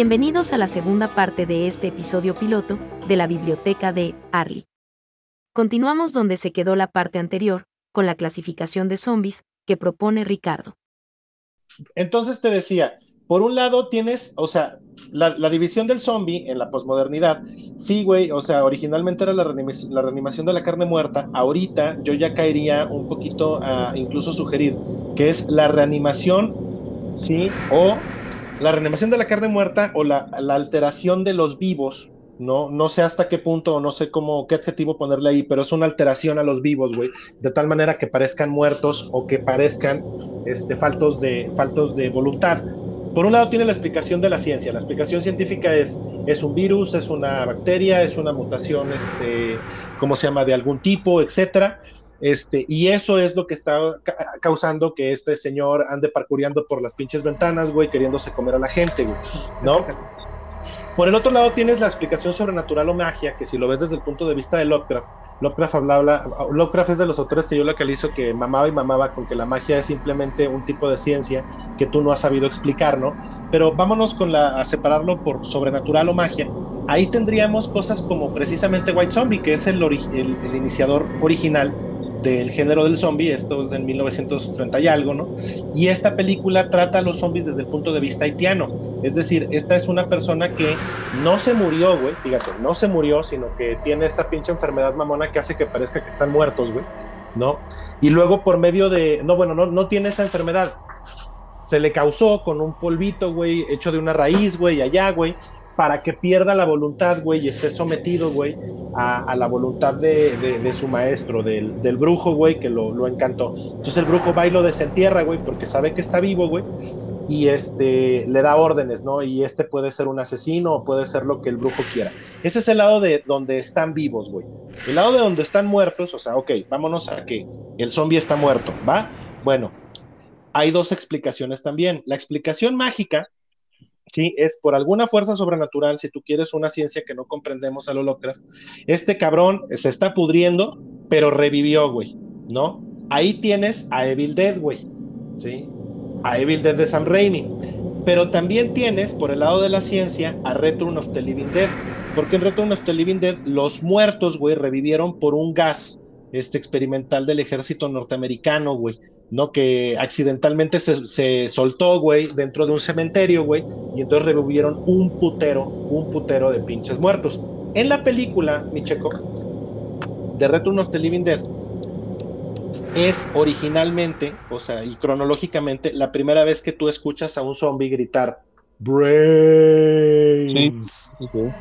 Bienvenidos a la segunda parte de este episodio piloto de la biblioteca de Arlie. Continuamos donde se quedó la parte anterior, con la clasificación de zombies que propone Ricardo. Entonces te decía, por un lado tienes, o sea, la, división del zombie en la posmodernidad, sí, güey, o sea, originalmente era la, reanimación de la carne muerta, ahorita yo ya caería un poquito a incluso sugerir que es la reanimación, sí, o la reanimación de la carne muerta o la, alteración de los vivos, no, no sé hasta qué punto, o no sé cómo, qué adjetivo ponerle ahí, pero es una alteración a los vivos, güey, de tal manera que parezcan muertos o que parezcan este, faltos, de, faltos de voluntad. Por un lado tiene la explicación de la ciencia. La explicación científica es, es un virus, es una bacteria, es una mutación, este, ¿cómo se llama?, de algún tipo, etcétera. Este, y eso es lo que está causando que este señor ande parcureando por las pinches ventanas, güey, queriéndose comer a la gente, güey, ¿no? Por el otro lado tienes la explicación sobrenatural o magia, que si lo ves desde el punto de vista de Lovecraft, Lovecraft hablaba, Lovecraft es de los autores que yo localizo que mamaba y mamaba con que la magia es simplemente un tipo de ciencia que tú no has sabido explicar, ¿no? Pero vámonos a separarlo por sobrenatural o magia. Ahí tendríamos cosas como precisamente White Zombie, que es el iniciador original del género del zombie, esto es en 1930 y algo, ¿no? Y esta película trata a los zombies desde el punto de vista haitiano, es decir, esta es una persona que no se murió, güey, fíjate, no se murió, sino que tiene esta pinche enfermedad mamona que hace que parezca que están muertos, güey, ¿no? Y luego por medio de, no, bueno, no, no tiene esa enfermedad, se le causó con un polvito, güey, hecho de una raíz, güey, allá, güey, para que pierda la voluntad, güey, y esté sometido, güey, a, la voluntad de, su maestro, del, brujo, güey, que lo, encantó. Entonces el brujo va y lo desentierra, güey, porque sabe que está vivo, güey, y este, le da órdenes, ¿no? Y este puede ser un asesino o puede ser lo que el brujo quiera. Ese es el lado de donde están vivos, güey. El lado de donde están muertos, o sea, ok, vámonos a que el zombie está muerto, ¿va? Bueno, hay dos explicaciones también. La explicación mágica ¿sí? Es por alguna fuerza sobrenatural, si tú quieres una ciencia que no comprendemos a lo Lovecraft, este cabrón se está pudriendo, pero revivió, güey, ¿no? Ahí tienes a Evil Dead, güey, ¿sí? A Evil Dead de Sam Raimi. Pero también tienes, por el lado de la ciencia, a Return of the Living Dead. Porque en Return of the Living Dead, los muertos, güey, revivieron por un gas este experimental del ejército norteamericano, güey. ¿no? Que accidentalmente se, soltó, güey, dentro de un cementerio, güey, y entonces revivieron un putero, un putero de pinches muertos. En la película, mi checo, de Return of the Living Dead, es originalmente, o sea, y cronológicamente, la primera vez que tú escuchas a un zombie gritar Brains.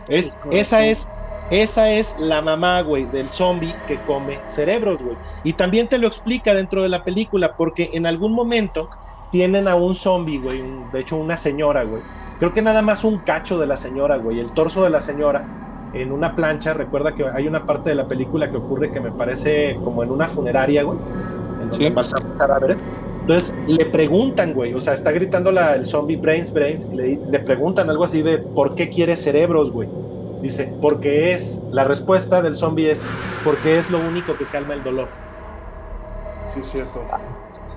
Es, esa es esa es la mamá, güey, del zombie que come cerebros, güey. Y también te lo explica dentro de la película, porque en algún momento tienen a un zombie, güey, de hecho una señora, güey. Creo que nada más un cacho de la señora, güey, el torso de la señora en una plancha. Recuerda que hay una parte de la película que ocurre que me parece como en una funeraria, güey, en donde pasan cadáveres. Entonces le preguntan, güey, o sea, está gritando la, el zombie Brains, Brains, le, le preguntan algo así de ¿por qué quiere cerebros, güey? Dice, porque es, la respuesta del zombie es, porque es lo único que calma el dolor. Sí, cierto.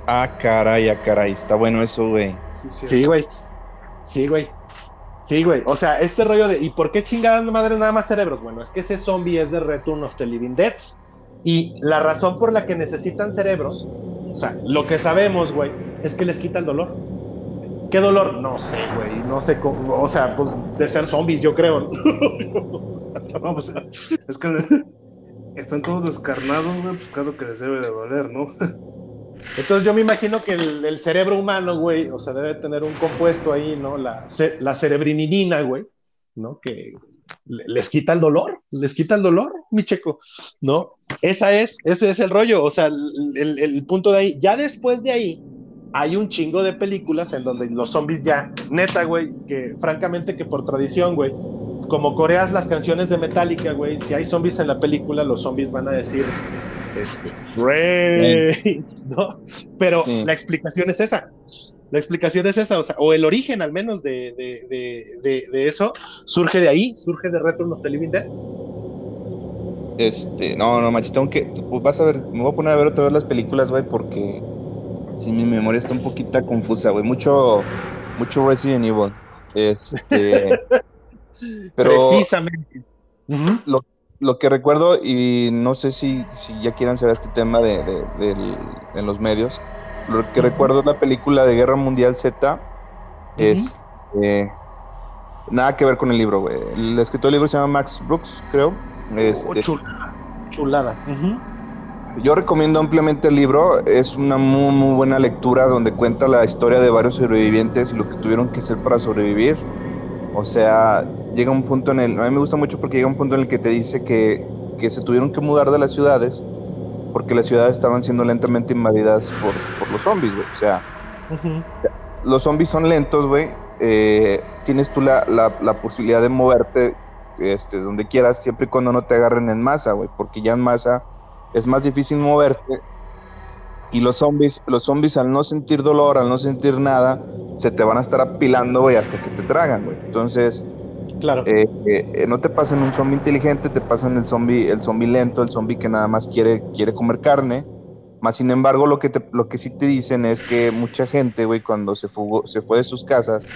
Ah, caray, ah, caray, está bueno eso, güey. Sí, güey. Sí, güey. Sí, güey. O sea, este rollo de, ¿y por qué chingada madre nada más cerebros? Bueno, es que ese zombie es de Return of the Living Deads. Y la razón por la que necesitan cerebros, o sea, lo que sabemos, güey, es que les quita el dolor. ¿Qué dolor? No sé, güey, no sé cómo, o sea, pues de ser zombies, yo creo. no, pues, es que están todos descarnados, güey, pues claro que les debe de doler, ¿no? Entonces yo me imagino que el, cerebro humano, güey, o sea, debe tener un compuesto ahí, ¿no? La, la cerebrinidina, güey, ¿no? Que les quita el dolor, les quita el dolor, mi checo, ¿no? Esa es, ese es el rollo, o sea, el, el punto de ahí. Ya después de ahí, hay un chingo de películas en donde los zombies ya, neta, güey, que francamente que por tradición, güey, como coreas las canciones de Metallica, güey, si hay zombies en la película, los zombies van a decir, este, ¿no? Pero la explicación es esa. La explicación es esa, o sea, o el origen al menos de, de, eso surge de ahí, surge de Return of the Living Dead. Este, no, no, machito, aunque vas a ver, me voy a poner a ver otra vez las películas, güey, porque Sí, mi memoria está un poquito confusa, güey. Mucho, mucho Resident Evil. Este, pero Precisamente. Lo, lo que recuerdo, y no sé si, si ya quieran saber este tema de, de- del- en los medios, lo que recuerdo es la película de Guerra Mundial Z, es eh, nada que ver con el libro, güey. El escritor del libro se llama Max Brooks, creo. Este, Oh, chulada. Chulada. Ujú. Yo recomiendo ampliamente el libro, es una muy, muy buena lectura donde cuenta la historia de varios sobrevivientes y lo que tuvieron que hacer para sobrevivir. O sea, llega un punto en el, a mí me gusta mucho porque llega un punto en el que te dice que, que se tuvieron que mudar de las ciudades porque las ciudades estaban siendo lentamente invadidas por, por los zombies, güey. O sea, Ujú. los zombies son lentos, güey. eh, tienes tú la, la- la posibilidad de moverte este, donde quieras, siempre y cuando no te agarren en masa, güey. Porque ya en masa es más difícil moverte. Y los zombies, los zombies al no sentir dolor, al no sentir nada, se te van a estar apilando, güey, hasta que te tragan, güey. Entonces, Claro. eh, eh, no te pasan un zombie inteligente, te pasan el zombie, el zombie lento, el zombie que nada más quiere, quiere comer carne. Más sin embargo, lo que, te- lo que sí te dicen es que mucha gente, güey, cuando se, fugó, se fue de sus casas,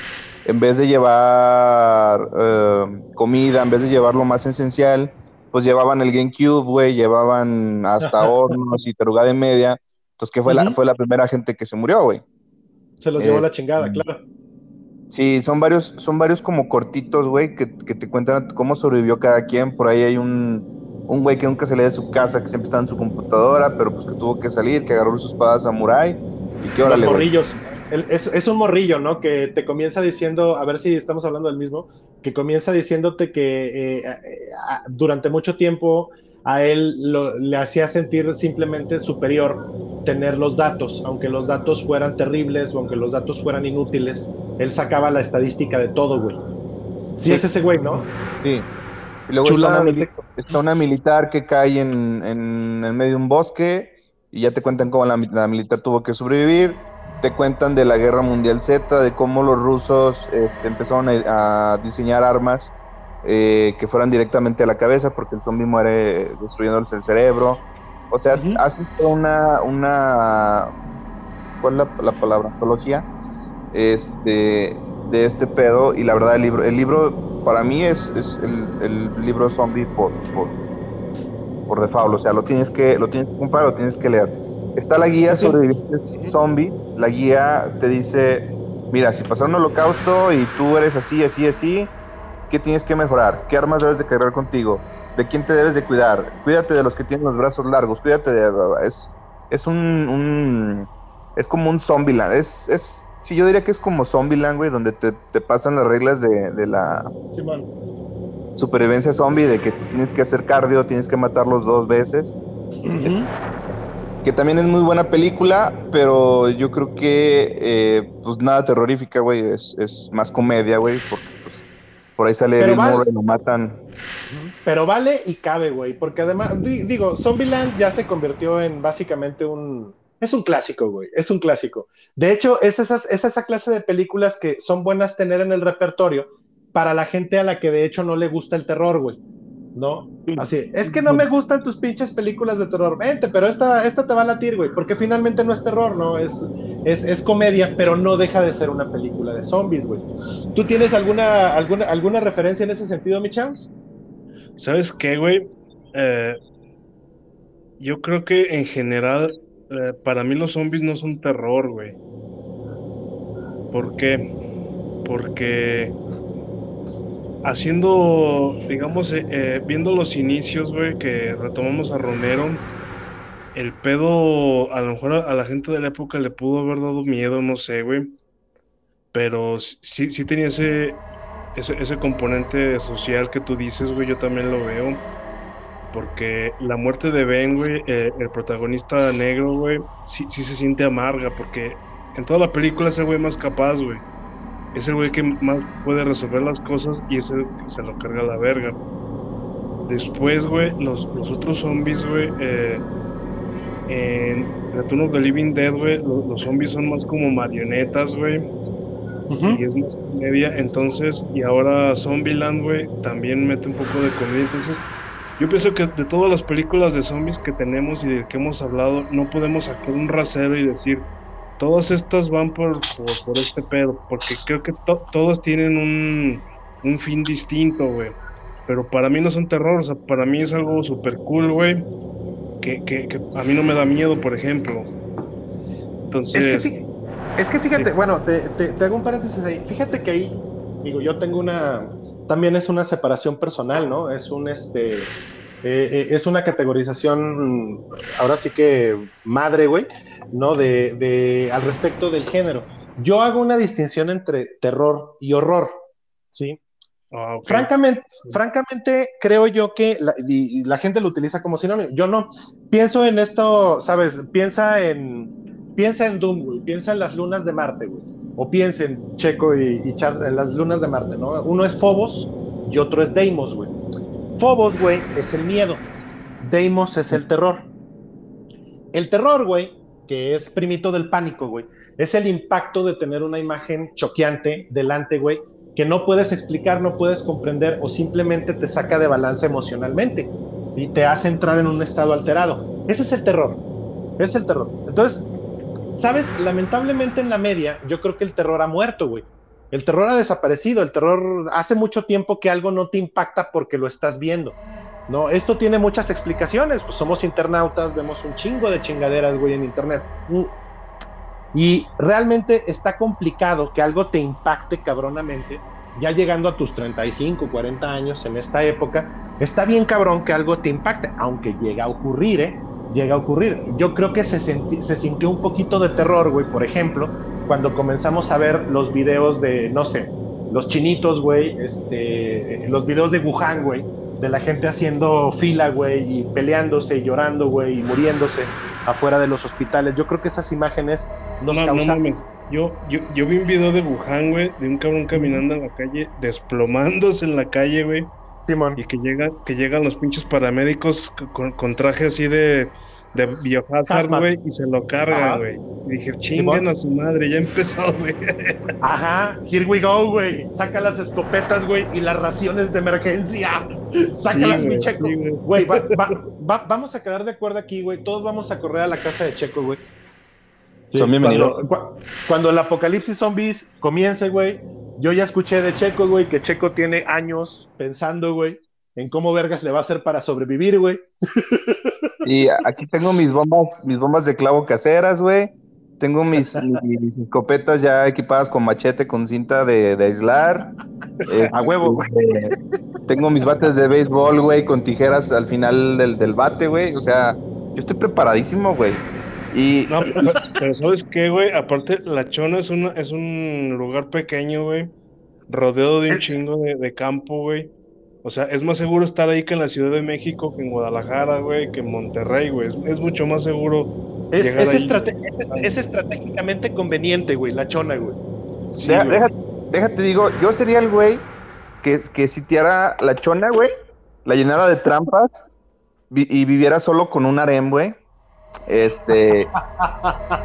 en vez de llevar eh, comida, en vez de llevar lo más esencial, pues llevaban el GameCube, güey, llevaban hasta hornos y tarugada y media. Entonces, que fue, la, fue la primera gente que se murió, güey. Se los llevó eh, la chingada, mm. claro. Sí, son varios, son varios como cortitos, güey, que, que te cuentan cómo sobrevivió cada quien. Por ahí hay un, un güey que nunca salía de su casa, que siempre estaba en su computadora, pero pues que tuvo que salir, que agarró su espada samurai y que morrillos. El- es, es un morrillo, ¿no? Que te comienza diciendo, a ver si estamos hablando del mismo, que comienza diciéndote que eh, durante mucho tiempo a él lo- le hacía sentir simplemente superior tener los datos, aunque los datos fueran terribles o aunque los datos fueran inútiles, él sacaba la estadística de todo, güey. Sí, Sí. es ese güey, ¿no? Sí. Y luego está una, está militar que cae en, en, en medio de un bosque y ya te cuentan cómo la, la militar tuvo que sobrevivir. Te cuentan de la Guerra Mundial Z, de cómo los rusos este, empezaron a, a diseñar armas eh, que fueran directamente a la cabeza porque el zombie muere destruyéndose el cerebro. O sea, Ujú. hacen toda una, una... ¿Cuál es la, la palabra? Antología. Este, de este pedo y la verdad el libro, el libro para mí es, es el, el libro zombie por, por, por default, o sea, lo tienes que, lo tienes que comprar, lo tienes que leer. Está la guía sobre zombie, la guía te dice, mira, si pasó un holocausto y tú eres así, así, así, ¿qué tienes que mejorar? ¿Qué armas debes de cargar contigo? ¿De quién te debes de cuidar? Cuídate de los que tienen los brazos largos, cuídate de... Es, es un, un- Es como un Zombieland, es... es Sí, yo diría que es como Zombieland, güey, donde te, te pasan las reglas de, de la Simón. supervivencia zombie, de que pues, tienes que hacer cardio, tienes que matarlos dos veces. Ujú. Que también es muy buena película, pero yo creo que eh, pues nada terrorífica, güey, es, es más comedia, güey, porque pues por ahí sale Bill vale. Murray, lo matan. Pero vale y cabe, güey, porque además, di- digo, Zombieland ya se convirtió en básicamente un... Es un clásico, güey, es un clásico. De hecho, es, esas, es esa clase de películas que son buenas tener en el repertorio para la gente a la que de hecho no le gusta el terror, güey. ¿No? Así, es que no me gustan tus pinches películas de terror. Vente, pero esta, esta te va a latir, güey, porque finalmente no es terror, ¿no? Es, es, es comedia, pero no deja de ser una película de zombies, güey. ¿Tú tienes alguna, alguna, alguna referencia en ese sentido, mi chavos? ¿Sabes qué, güey? Eh, yo creo que en general, eh, para mí los zombies no son terror, güey. ¿Por qué? Porque haciendo, digamos, eh, eh, viendo los inicios, güey, que retomamos a Romero, el pedo, a lo mejor a, la gente de la época le pudo haber dado miedo, no sé, güey. Pero sí, sí tenía ese, ese, ese componente social que tú dices, güey, yo también lo veo. Porque la muerte de Ben, güey, eh, el protagonista negro, güey, sí, sí se siente amarga. Porque en toda la película es el güey más capaz, güey. Es el güey que más puede resolver las cosas y es el que se lo carga la verga. Después, güey, los, los otros zombies, güey, eh, en Return of the Living Dead, güey, lo- los zombies son más como marionetas, güey y es más comedia. Entonces, y ahora Zombieland, güey, también mete un poco de comedia. Entonces, yo pienso que de todas las películas de zombies que tenemos y de que hemos hablado, no podemos sacar un rasero y decir, todas estas van por, por, este pedo, porque creo que todos tienen un, un fin distinto, güey. Pero para mí no son terror, o sea, para mí es algo súper cool, güey. Que, que, que, a mí no me da miedo, por ejemplo. Entonces. Es que, fíjate, bueno, te, te, hago un paréntesis ahí. Fíjate que ahí, digo, yo tengo una. También es una separación personal, ¿no? Es un este. Eh, eh, es una categorización, ahora sí que madre, güey, ¿no? De, de, al respecto del género. Yo hago una distinción entre terror y horror, ¿sí? Ah, francamente, francamente, creo yo que la, la, gente lo utiliza como sinónimo. Yo no. Pienso en esto, ¿sabes? Piensa en, piensa en Doom, güey. Piensa en las lunas de Marte, güey. O piensa en Checo y, y en las lunas de Marte, ¿no? Uno es Phobos y otro es Deimos, güey. Phobos, güey, es el miedo. Deimos es el terror. El terror, güey, que es primito del pánico, güey, es el impacto de tener una imagen choqueante delante, güey, que no puedes explicar, no puedes comprender o simplemente te saca de balance emocionalmente, ¿sí? Te hace entrar en un estado alterado. Ese es el terror. Ese es el terror. Entonces, ¿sabes? Lamentablemente en la media, yo creo que el terror ha muerto, güey. El terror ha desaparecido, el terror hace mucho tiempo que algo no te impacta porque lo estás viendo. No, esto tiene muchas explicaciones, pues somos internautas, vemos un chingo de chingaderas, güey, en internet. Y realmente está complicado que algo te impacte cabronamente, ya llegando a tus 35, 40 años en esta época, está bien cabrón que algo te impacte, aunque llega a ocurrir, ¿eh? Llega a ocurrir. Yo creo que se, se sintió un poquito de terror, güey, por ejemplo, cuando comenzamos a ver los videos de, no sé, los chinitos, güey, este, los videos de Wuhan, güey, de la gente haciendo fila, güey, y peleándose y llorando, güey, y muriéndose afuera de los hospitales. Yo creo que esas imágenes nos no, causan... No yo, yo, yo vi un video de Wuhan, güey, de un cabrón caminando en la calle, desplomándose en la calle, güey. Simón. Y que, llega, que llegan los pinches paramédicos con, con traje así de de Biohazard, güey, y se lo carga, güey. Y dije, chinguen a su madre, ya empezó, güey. Ajá, here we go, güey. Saca las escopetas, güey, y las raciones de emergencia. Sácalas, mi checo. Güey, vamos a quedar de acuerdo aquí, güey. Todos vamos a correr a la casa de Checo, güey. Son bienvenidos. Cuando, cuando el apocalipsis zombies comience, güey, yo ya escuché de Checo, güey, que Checo tiene años pensando, güey, en cómo vergas le va a hacer para sobrevivir, güey. Y aquí tengo mis bombas, mis bombas de clavo caseras, güey. Tengo mis, escopetas ya equipadas con machete, con cinta de, aislar. a huevo, güey. Este, tengo mis bates de béisbol, güey, con tijeras al final del, del bate, güey. O sea, yo estoy preparadísimo, güey. Y... No, pero, ¿sabes qué, güey? Aparte, La Chona es, una, es un lugar pequeño, güey. Rodeado de un chingo de, de campo, güey. O sea, es más seguro estar ahí que en la Ciudad de México, que en Guadalajara, güey, que en Monterrey, güey. Es, mucho más seguro. Es, es, estratégicamente conveniente, güey, la chona, güey. déjate, digo, yo sería el güey que, que sitiara la chona, güey, la llenara de trampas y viviera solo con un harem, güey. Este.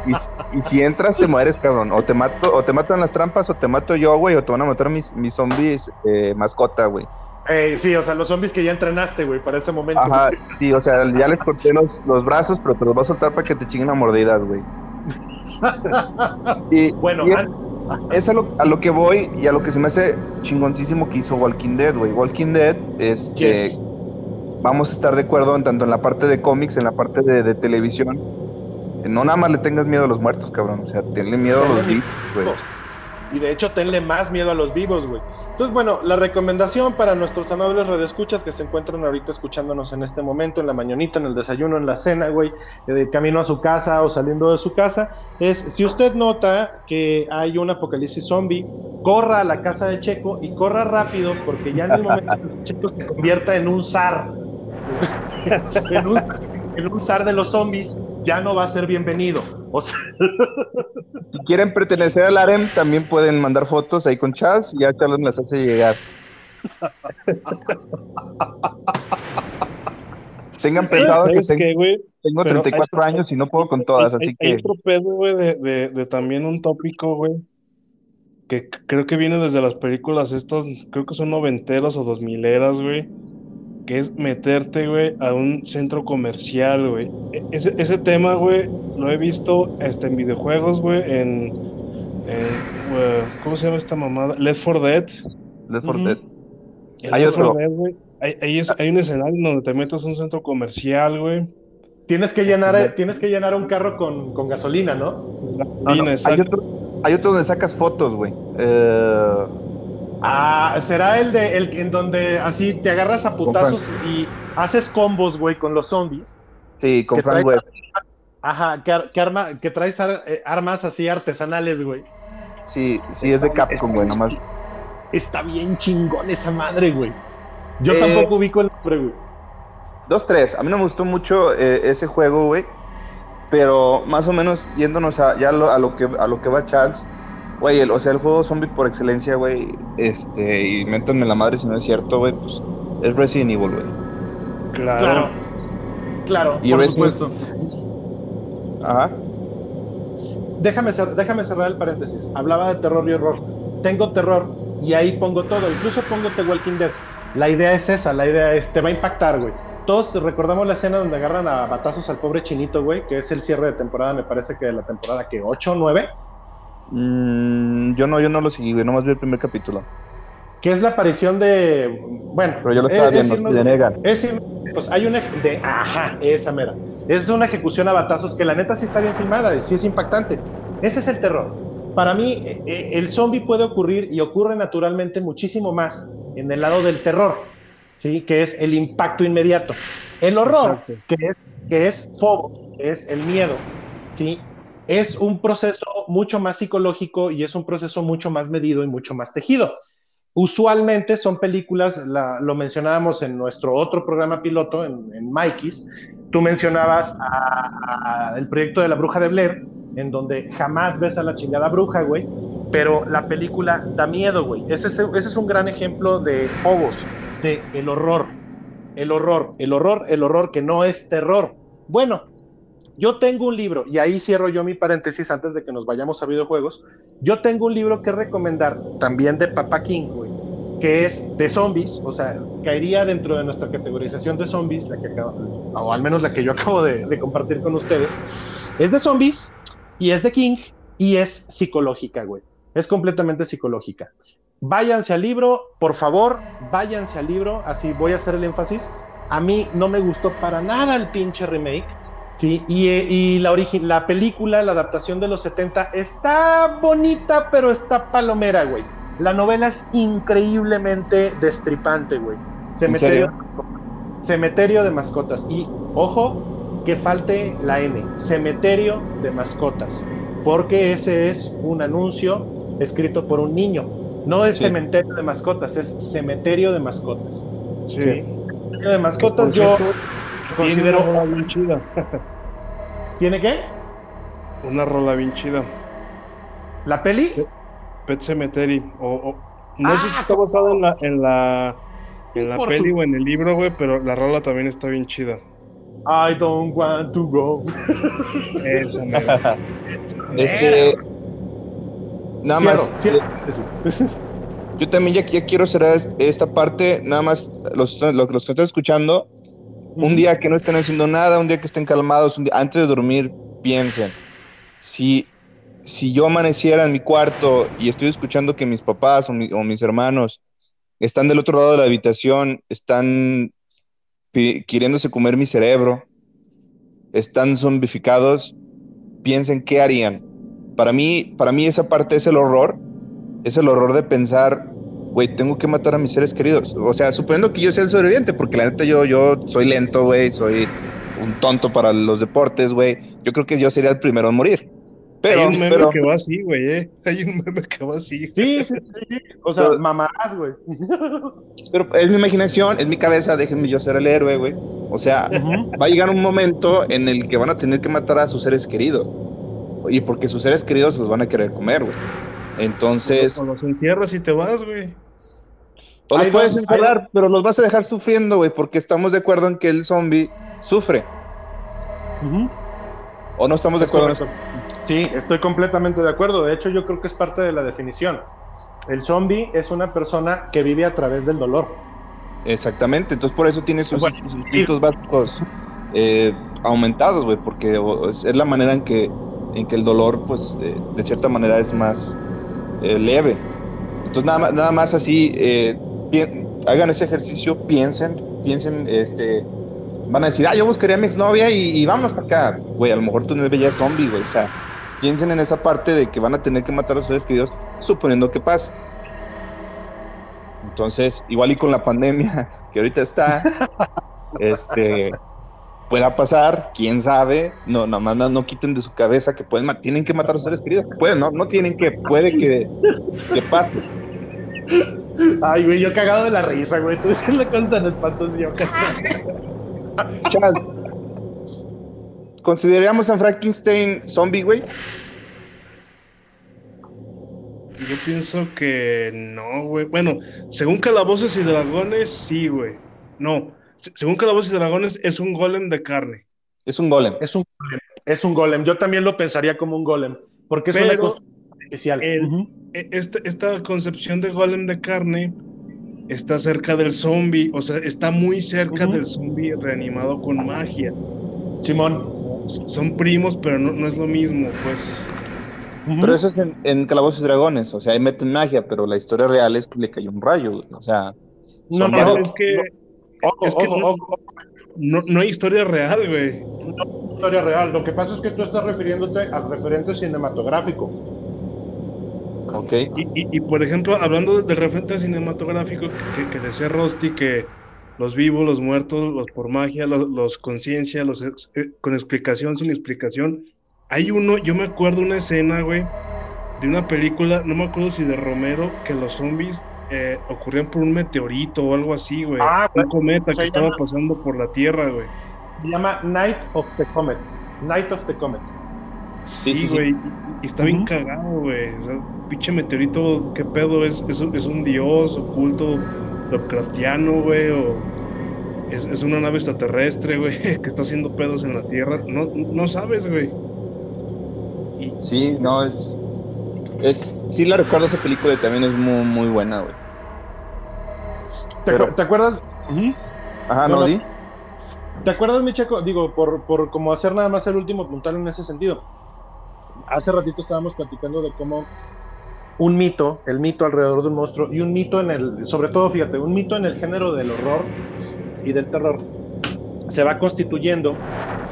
y, si entras, te mueres, cabrón. O te mato, o te matan las trampas, o te mato yo, güey, o te van a matar mis, mis zombies eh, mascota, güey sí, o sea, los zombies que ya entrenaste, güey, para ese momento. Ajá, sí, o sea, ya les corté los, brazos, pero te los voy a soltar para que te chinguen a mordidas, güey. y, bueno, es, a, lo, que voy y a lo que se me hace chingoncísimo que hizo Walking Dead, güey. Walking Dead, este. Vamos a estar de acuerdo en tanto en la parte de cómics, en la parte de, televisión. No nada más le tengas miedo a los muertos, cabrón. O sea, tenle miedo a los vivos, güey. Y de hecho, tenle más miedo a los vivos, güey. Entonces, bueno, la recomendación para nuestros amables radioescuchas que se encuentran ahorita escuchándonos en este momento, en la mañanita, en el desayuno, en la cena, güey, de camino a su casa o saliendo de su casa, es si usted nota que hay un apocalipsis zombie, corra a la casa de Checo y corra rápido, porque ya en el momento que Checo se convierta en un zar, en, un, en un zar de los zombies, ya no va a ser bienvenido si quieren pertenecer al harem, también pueden mandar fotos ahí con Charles y ya Charles las hace llegar. Tengan pensado que tengo, 34 años y no puedo con todas, así que... Hay otro pedo, güey, de, de, también un tópico, güey, que creo que viene desde las películas estas, creo que son noventeras o dos mileras, güey, que es meterte, güey, a un centro comercial, güey. E- Ese, ese tema, güey, lo he visto hasta en videojuegos, güey, en, en, güey, ¿cómo se llama esta mamada? Left 4 Dead. Left 4 Ujú. Dead. Hay Left 4 otro. Dead, güey, hay, hay es- hay un escenario en donde te metes a un centro comercial, güey. Tienes que llenar, eh, tienes que llenar un carro con, con gasolina, ¿no? No, no, Gasolina, hay, otro, hay otro donde sacas fotos, güey. Eh, Ah, será el de el en donde así te agarras a putazos y haces combos, güey, con los zombies. sí, con Frank Webb. Ajá, que, ar- que arma, que traes ar- eh, armas así artesanales, güey. Sí, sí, es de Capcom, güey, nomás. Está bien chingón esa madre, güey. Yo Eh, tampoco ubico el nombre, güey. Dos, tres. A mí no me gustó mucho eh, ese juego, güey. Pero más o menos yéndonos a, ya lo- a, lo que, a lo que va Charles. Güey, el- o sea, el juego zombie por excelencia, güey. Este, y métanme la madre si no es cierto, güey. Pues es Resident Evil, güey. Claro. Claro. Claro, Y por Resident- supuesto. Ajá. Déjame, cer- déjame cerrar el paréntesis. Hablaba de terror y horror. Tengo terror y ahí pongo todo. Incluso pongo The Walking Dead. La idea es esa, la idea es, te va a impactar, güey. Todos recordamos la escena donde agarran a batazos al pobre chinito, güey, que es el cierre de temporada, me parece que de la temporada que 8 o 9, Mm, yo no, yo no lo seguí, güey. Nomás vi el primer capítulo. que es la aparición de, bueno, Pero yo lo es- estaba es viendo. irnos- de Negan. Es ir- pues hay una de ajá, esa mera. Es una ejecución a batazos que la neta sí está bien filmada, sí es impactante. Ese es el terror. Para mí, eh, eh, el zombie puede ocurrir y ocurre naturalmente muchísimo más en el lado del terror, ¿sí? Que es el impacto inmediato. El horror, Exacto. que es, que es fobo, que es el miedo, ¿sí? Es un proceso mucho más psicológico y es un proceso mucho más medido y mucho más tejido. Usualmente son películas, la- lo mencionábamos en nuestro otro programa piloto, en, Mikey's. Tú mencionabas el proyecto de la bruja de Blair, en donde jamás ves a la chingada bruja, güey, pero la película da miedo, güey. Ese, es- ese es un gran ejemplo de Phobos, de el horror. El horror, el horror, el horror que no es terror. Bueno, yo tengo un libro, y ahí cierro yo mi paréntesis antes de que nos vayamos a videojuegos. Yo tengo un libro que recomendar, también de Papa King, güey, que es de zombies, o sea, caería dentro de nuestra categorización de zombies, la que acabo- o al menos la que yo acabo de, de compartir con ustedes. Es de zombies, y es de King, y es psicológica, güey. Es completamente psicológica. Váyanse al libro, por favor, váyanse al libro, así voy a hacer el énfasis. A mí no me gustó para nada el pinche remake. Sí, y, eh, y la, la película, la adaptación de los 70, está bonita, pero está palomera, güey. La novela es increíblemente destripante, güey. Cementerio, Cementerio de mascotas. Y ojo, que falte la N, Cementerio de mascotas. Porque ese es un anuncio escrito por un niño. No es Sí. cementerio de mascotas, es cementerio de mascotas. Sí. ¿sí? Cementerio de mascotas, yo cierto, considero. una rola bien chida. ¿Tiene qué? Una rola bien chida. ¿La peli? Pet Cemetery. O, o- no sé Ah, si está basada en la, en la, en la peli su- o en el libro, güey, pero la rola también está bien chida. I don't want to go. Esa, mera. Es que. Nada Cierro, más. cierro. Yo también ya, ya quiero cerrar es- esta parte. Nada más, los, los, los que están escuchando, un día que no estén haciendo nada, un día que estén calmados, un día, antes de dormir, piensen. Si, si yo amaneciera en mi cuarto y estoy escuchando que mis papás o, mi- o mis hermanos están del otro lado de la habitación, están queriéndose comer mi cerebro, están zombificados, piensen qué harían. Para mí, para mí esa parte es el horror, es el horror de pensar, güey, tengo que matar a mis seres queridos. O sea, suponiendo que yo sea el sobreviviente, porque la neta yo, yo soy lento, güey, soy un tonto para los deportes, güey. Yo creo que yo sería el primero en morir. Pero, Hay un meme pero, que va así, güey, eh. Hay un meme que va así. Sí, sí, sí, sí. O sea, Pero- mamás, güey. pero es mi imaginación, es mi cabeza, déjenme yo ser el héroe, güey. O sea, va a llegar un momento en el que van a tener que matar a sus seres queridos. Y porque sus seres queridos los van a querer comer, güey. Entonces, O los encierras y te vas, güey. O los puedes encerrar, pero los vas a dejar sufriendo, güey, porque estamos de acuerdo en que el zombie sufre. ¿O no estamos de Es acuerdo en eso? Sí, estoy completamente de acuerdo. De hecho, yo creo que es parte de la definición. El zombie es una persona que vive a través del dolor. Exactamente, entonces por eso tiene sus, Bueno, instintos básicos eh, aumentados, güey, porque es, es la manera en que, en que el dolor, pues, eh, de cierta manera es más eh, leve. Entonces nada, más- nada más así, eh, hagan ese ejercicio, piensen, piensen, este, van a decir, ah, yo buscaría a mi exnovia y, y vámonos para acá, güey, a lo mejor tu novia ya es zombie, güey, o sea, piensen en esa parte de que van a tener que matar a sus seres queridos, suponiendo que pase. Entonces, igual y con la pandemia que ahorita está, este, pueda pasar, quién sabe, no, no, no, no quiten de su cabeza que pueden, tienen que matar a sus seres queridos, pueden, no, no tienen que, puede que, que pase. Ay, güey, yo cagado de la risa, güey. Tú dices la cosa tan espantosa. Yo Chas, ¿Consideraríamos a Frankenstein zombie, güey? Yo pienso que no, güey. Bueno, según Calabozos y Dragones, sí, güey. No, se- según Calabozos y Dragones es un golem de carne. Es un golem. Es un golem. Es un golem. Yo también lo pensaría como un golem. Porque es una Pero construcción el-. E- Esta, esta concepción de golem de carne está cerca del zombie, o sea, está muy cerca del zombie reanimado con magia. Simón. Son primos, pero no, no es lo mismo, pues. Pero eso es en, en Calabozos y Dragones, o sea, ahí meten magia, pero la historia real es que le cayó un rayo, o sea, No, no, Es, no, que, Ojo, es que ojo, no- ojo, no, no hay historia real, güey. historia real. Lo que pasa es que tú estás refiriéndote al referente cinematográfico. Ok. Y, y- y, por ejemplo, hablando de- del referente cinematográfico que, que decía Rosti, que los vivos, los muertos, los por magia, los, los conciencia, los ex- eh, con explicación, sin explicación. Hay uno, yo me acuerdo una escena, güey, de una película, no me acuerdo si de Romero, que los zombies eh, ocurrían por un meteorito o algo así, güey. Ah, un cometa que estaba llama- pasando por la Tierra, güey. Se llama Night of the Comet. Night of the Comet. Sí, sí, sí. güey. Y está bien cagado, güey. O sea, pinche meteorito, ¿qué pedo? ¿Es, es, un- es un dios oculto Lovecraftiano, güey? ¿O es, es una nave extraterrestre, güey? Que está haciendo pedos en la Tierra. No, no sabes, güey. Y, Sí, no, es, es, sí la recuerdo esa película y también es muy, muy buena, güey. ¿Te, Pero- acu- te acuerdas? Ajá, No, ¿no, no. Di? ¿Te acuerdas, mi? Digo, por, por como hacer nada más el último puntal en ese sentido. Hace ratito estábamos platicando de cómo un mito, el mito alrededor de un monstruo, y un mito en el, sobre todo, fíjate, un mito en el género del horror y del terror, se va constituyendo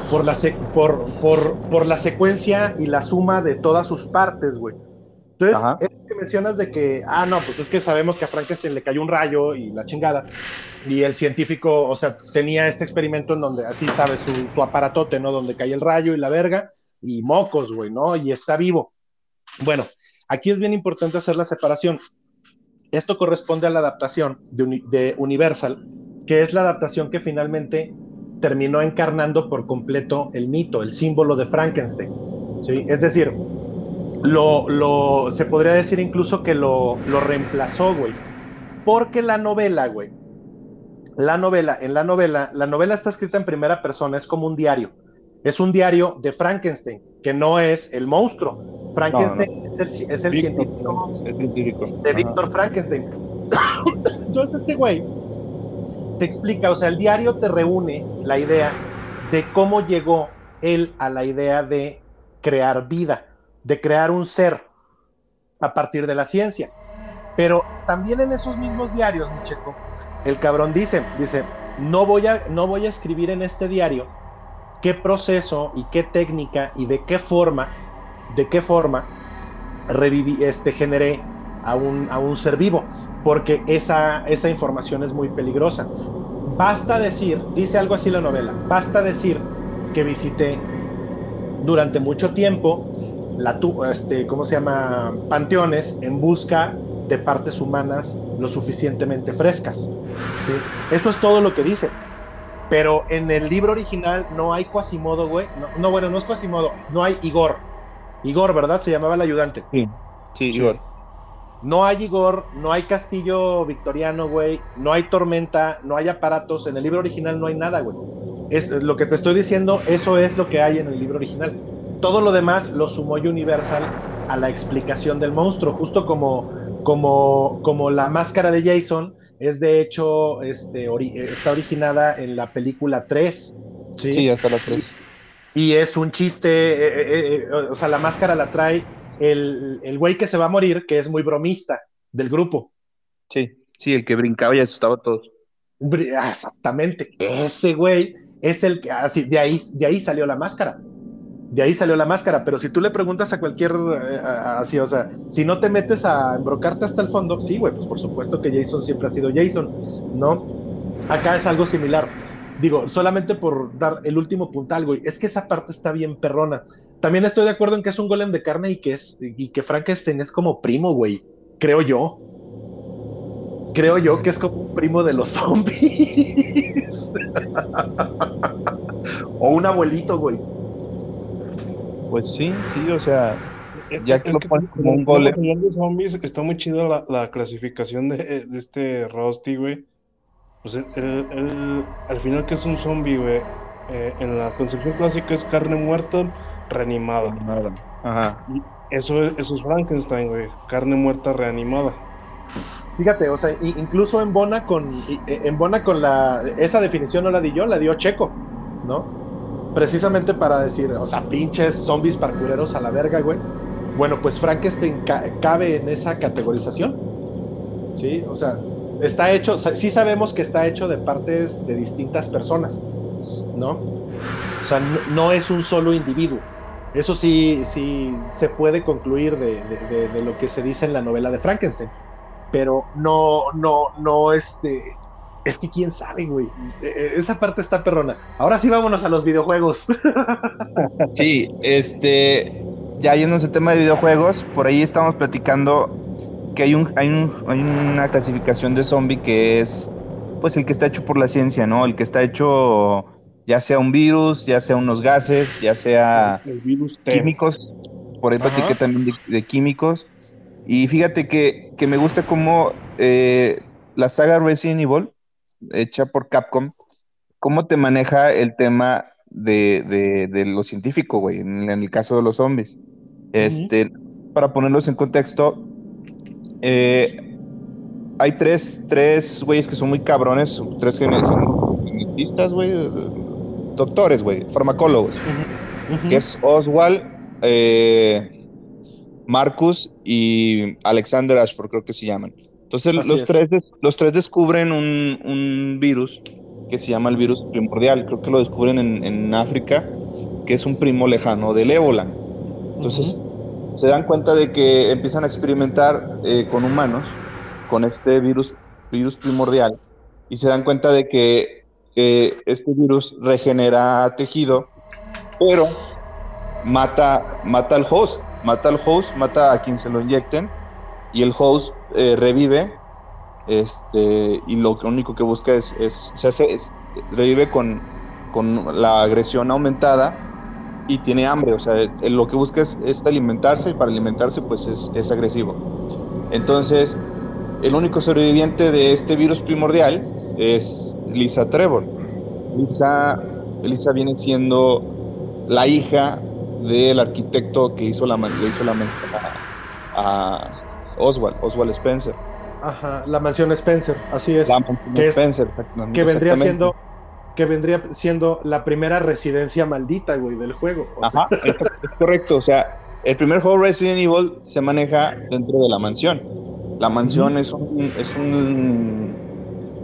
por la, se- por, por, por la secuencia y la suma de todas sus partes, güey. Entonces, Ajá. es que mencionas de que, ah, no, pues es que sabemos que a Frankenstein le cayó un rayo y la chingada. Y el científico, o sea, tenía este experimento en donde, así sabes, su, su aparatote, ¿no? Donde cae el rayo y la verga y mocos, güey, ¿no? Y está vivo. Bueno, aquí es bien importante hacer la separación. Esto corresponde a la adaptación de, Uni- de Universal, que es la adaptación que finalmente terminó encarnando por completo el mito, el símbolo de Frankenstein. ¿sí? Es decir, lo, lo, se podría decir incluso que lo, lo reemplazó, güey. Porque la novela, güey, la novela, en la novela, la novela está escrita en primera persona, es como un diario. Es un diario de Frankenstein, que no es el monstruo. Frankenstein es el, es el científico de. Víctor Frankenstein. Entonces este güey te explica, o sea, el diario te reúne la idea de cómo llegó él a la idea de crear vida, de crear un ser a partir de la ciencia. Pero también en esos mismos diarios, mi checo, el cabrón dice, dice, no voy a, no voy a escribir en este diario qué proceso y qué técnica y de qué forma, de qué forma reviví, este, generé a un, a un ser vivo, porque esa, esa información es muy peligrosa. Basta decir, dice algo así la novela, basta decir que visité durante mucho tiempo la, este, ¿cómo se llama? Panteones en busca de partes humanas lo suficientemente frescas. Eso es todo lo que dice. Pero en el libro original no hay Quasimodo, güey. No, no, bueno, no es Quasimodo, no hay Igor. Igor, ¿verdad? Se llamaba el ayudante. Sí, sí, Igor. No hay Igor, no hay castillo victoriano, güey. No hay tormenta, no hay aparatos. En el libro original no hay nada, güey. Es lo que te estoy diciendo, eso es lo que hay en el libro original. Todo lo demás lo sumó Universal a la explicación del monstruo, justo como, como, como la máscara de Jason es de hecho, este, está originada en la película 3. Sí, sí hasta la 3. Y es un chiste, eh, eh, o sea, la máscara la trae el güey que se va a morir, que es muy bromista del grupo. Sí, sí, el que brincaba y asustaba a todos. Ah, exactamente, ese güey es el que, así, de ahí, de ahí salió la máscara. De ahí salió la máscara, pero si tú le preguntas a cualquier, eh, así, o sea, si no te metes a embrocarte hasta el fondo, sí, güey, pues por supuesto que Jason siempre ha sido Jason, ¿no? Acá es algo similar. Digo, solamente por dar el último puntal, güey, es que esa parte está bien perrona. También estoy de acuerdo en que es un golem de carne y que es, y que Frankenstein es como primo, güey, creo yo creo yo que es como un primo de los zombies. o un abuelito, güey. Pues sí, sí, o sea, ya que lo pones como un golem. de zombies, está muy chido la, clasificación de, este Rusty, güey. Pues el, al final, que es un zombie, güey? Eh, en la concepción clásica es carne muerta reanimada. Ajá. eso, eso es Frankenstein, güey. Carne muerta reanimada. Fíjate, o sea, incluso en Bona con e, en Bona con la esa definición no la di yo, la dio Checo, ¿no? Precisamente para decir, o sea, pinches zombies parkureros a la verga, güey. Bueno, pues Frankenstein cabe en esa categorización. Sí, o sea, está hecho, sí sabemos que está hecho de partes de distintas personas, ¿no? O sea, no, es un solo individuo. Eso sí, sí se puede concluir de, de lo que se dice en la novela de Frankenstein pero no, no, no, este, es que quién sabe, güey. E, e, esa parte está perrona. Ahora sí vámonos a los videojuegos. Sí, este, ya yéndonos al tema de videojuegos, por ahí estamos platicando que hay, un, hay, un, hay una clasificación de zombie que es, pues, el que está hecho por la ciencia, ¿no? El que está hecho ya sea un virus, ya sea unos gases, ya sea químicos. Por ahí platiqué también de químicos. Y fíjate que, me gusta cómo eh, la saga Resident Evil, hecha por Capcom, cómo te maneja el tema de, lo científico, güey, en, el caso de los zombies. Este, para ponerlos en contexto, eh, hay tres, tres güeyes que son muy cabrones, tres genetistas, güey, doctores, güey, farmacólogos, que es Oswald, eh, Marcus y Alexander Ashford, creo que se llaman. Entonces los tres, los tres descubren un, virus que se llama el virus primordial, creo que lo descubren en, África, que es un primo lejano del ébola. Entonces se dan cuenta de que empiezan a experimentar eh, con humanos, con este virus, virus primordial, y se dan cuenta de que este virus regenera tejido, pero mata, mata al host mata al host, mata a quien se lo inyecten y el host eh, revive este, y lo único que busca es, se hace, revive con, con, la agresión aumentada y tiene hambre, o sea, lo que busca es, alimentarse y para alimentarse pues es, agresivo. Entonces, el único sobreviviente de este virus primordial es Lisa Trevor. Lisa, Lisa viene siendo la hija del arquitecto que hizo la, le hizo la a, Oswald, Oswald Spencer. Ajá, la mansión Spencer, así es. La mansión que Spencer, que vendría siendo que vendría siendo la primera residencia maldita, güey, del juego. Ajá, es, correcto. O sea, el primer juego Resident Evil se maneja dentro de la mansión. La mansión es un, es un,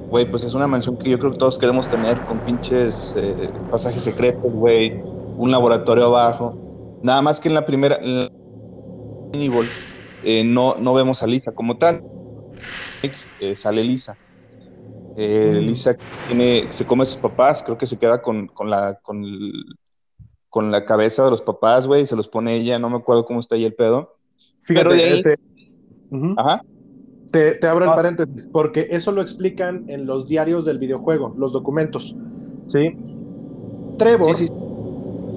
güey, pues es una mansión que yo creo que todos queremos tener con pinches eh, pasajes secretos, güey, un laboratorio abajo. Nada más que en la primera en eh, no, no vemos a Lisa como tal. Eh, sale Lisa. Eh, mm. Lisa tiene, se come a sus papás, creo que se queda con, la, con, con la cabeza de los papás, güey, y se los pone ella, no me acuerdo cómo está ahí el pedo. Fíjate, Pero te, Ajá. Te, abro el ah. paréntesis, porque eso lo explican en los diarios del videojuego, los documentos. ¿Sí? Trevor sí, sí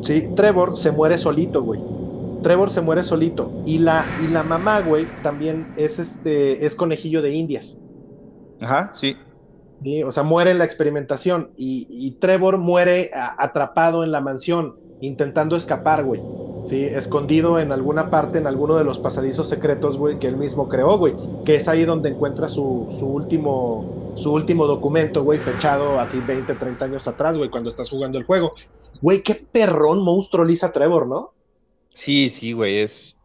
Sí, Trevor se muere solito, güey. Trevor se muere solito. Y la, y la mamá, güey, también es este, es conejillo de indias. Ajá, sí. o sea, muere en la experimentación. Y, Trevor muere atrapado en la mansión, intentando escapar, güey. Sí, escondido en alguna parte, en alguno de los pasadizos secretos, güey, que él mismo creó, güey. Que es ahí donde encuentra su, su último, su último documento, güey, fechado así 20, 30 años atrás, güey, cuando estás jugando el juego. Güey, qué perrón monstruo Lisa Trevor, ¿no? Sí, sí, güey, es.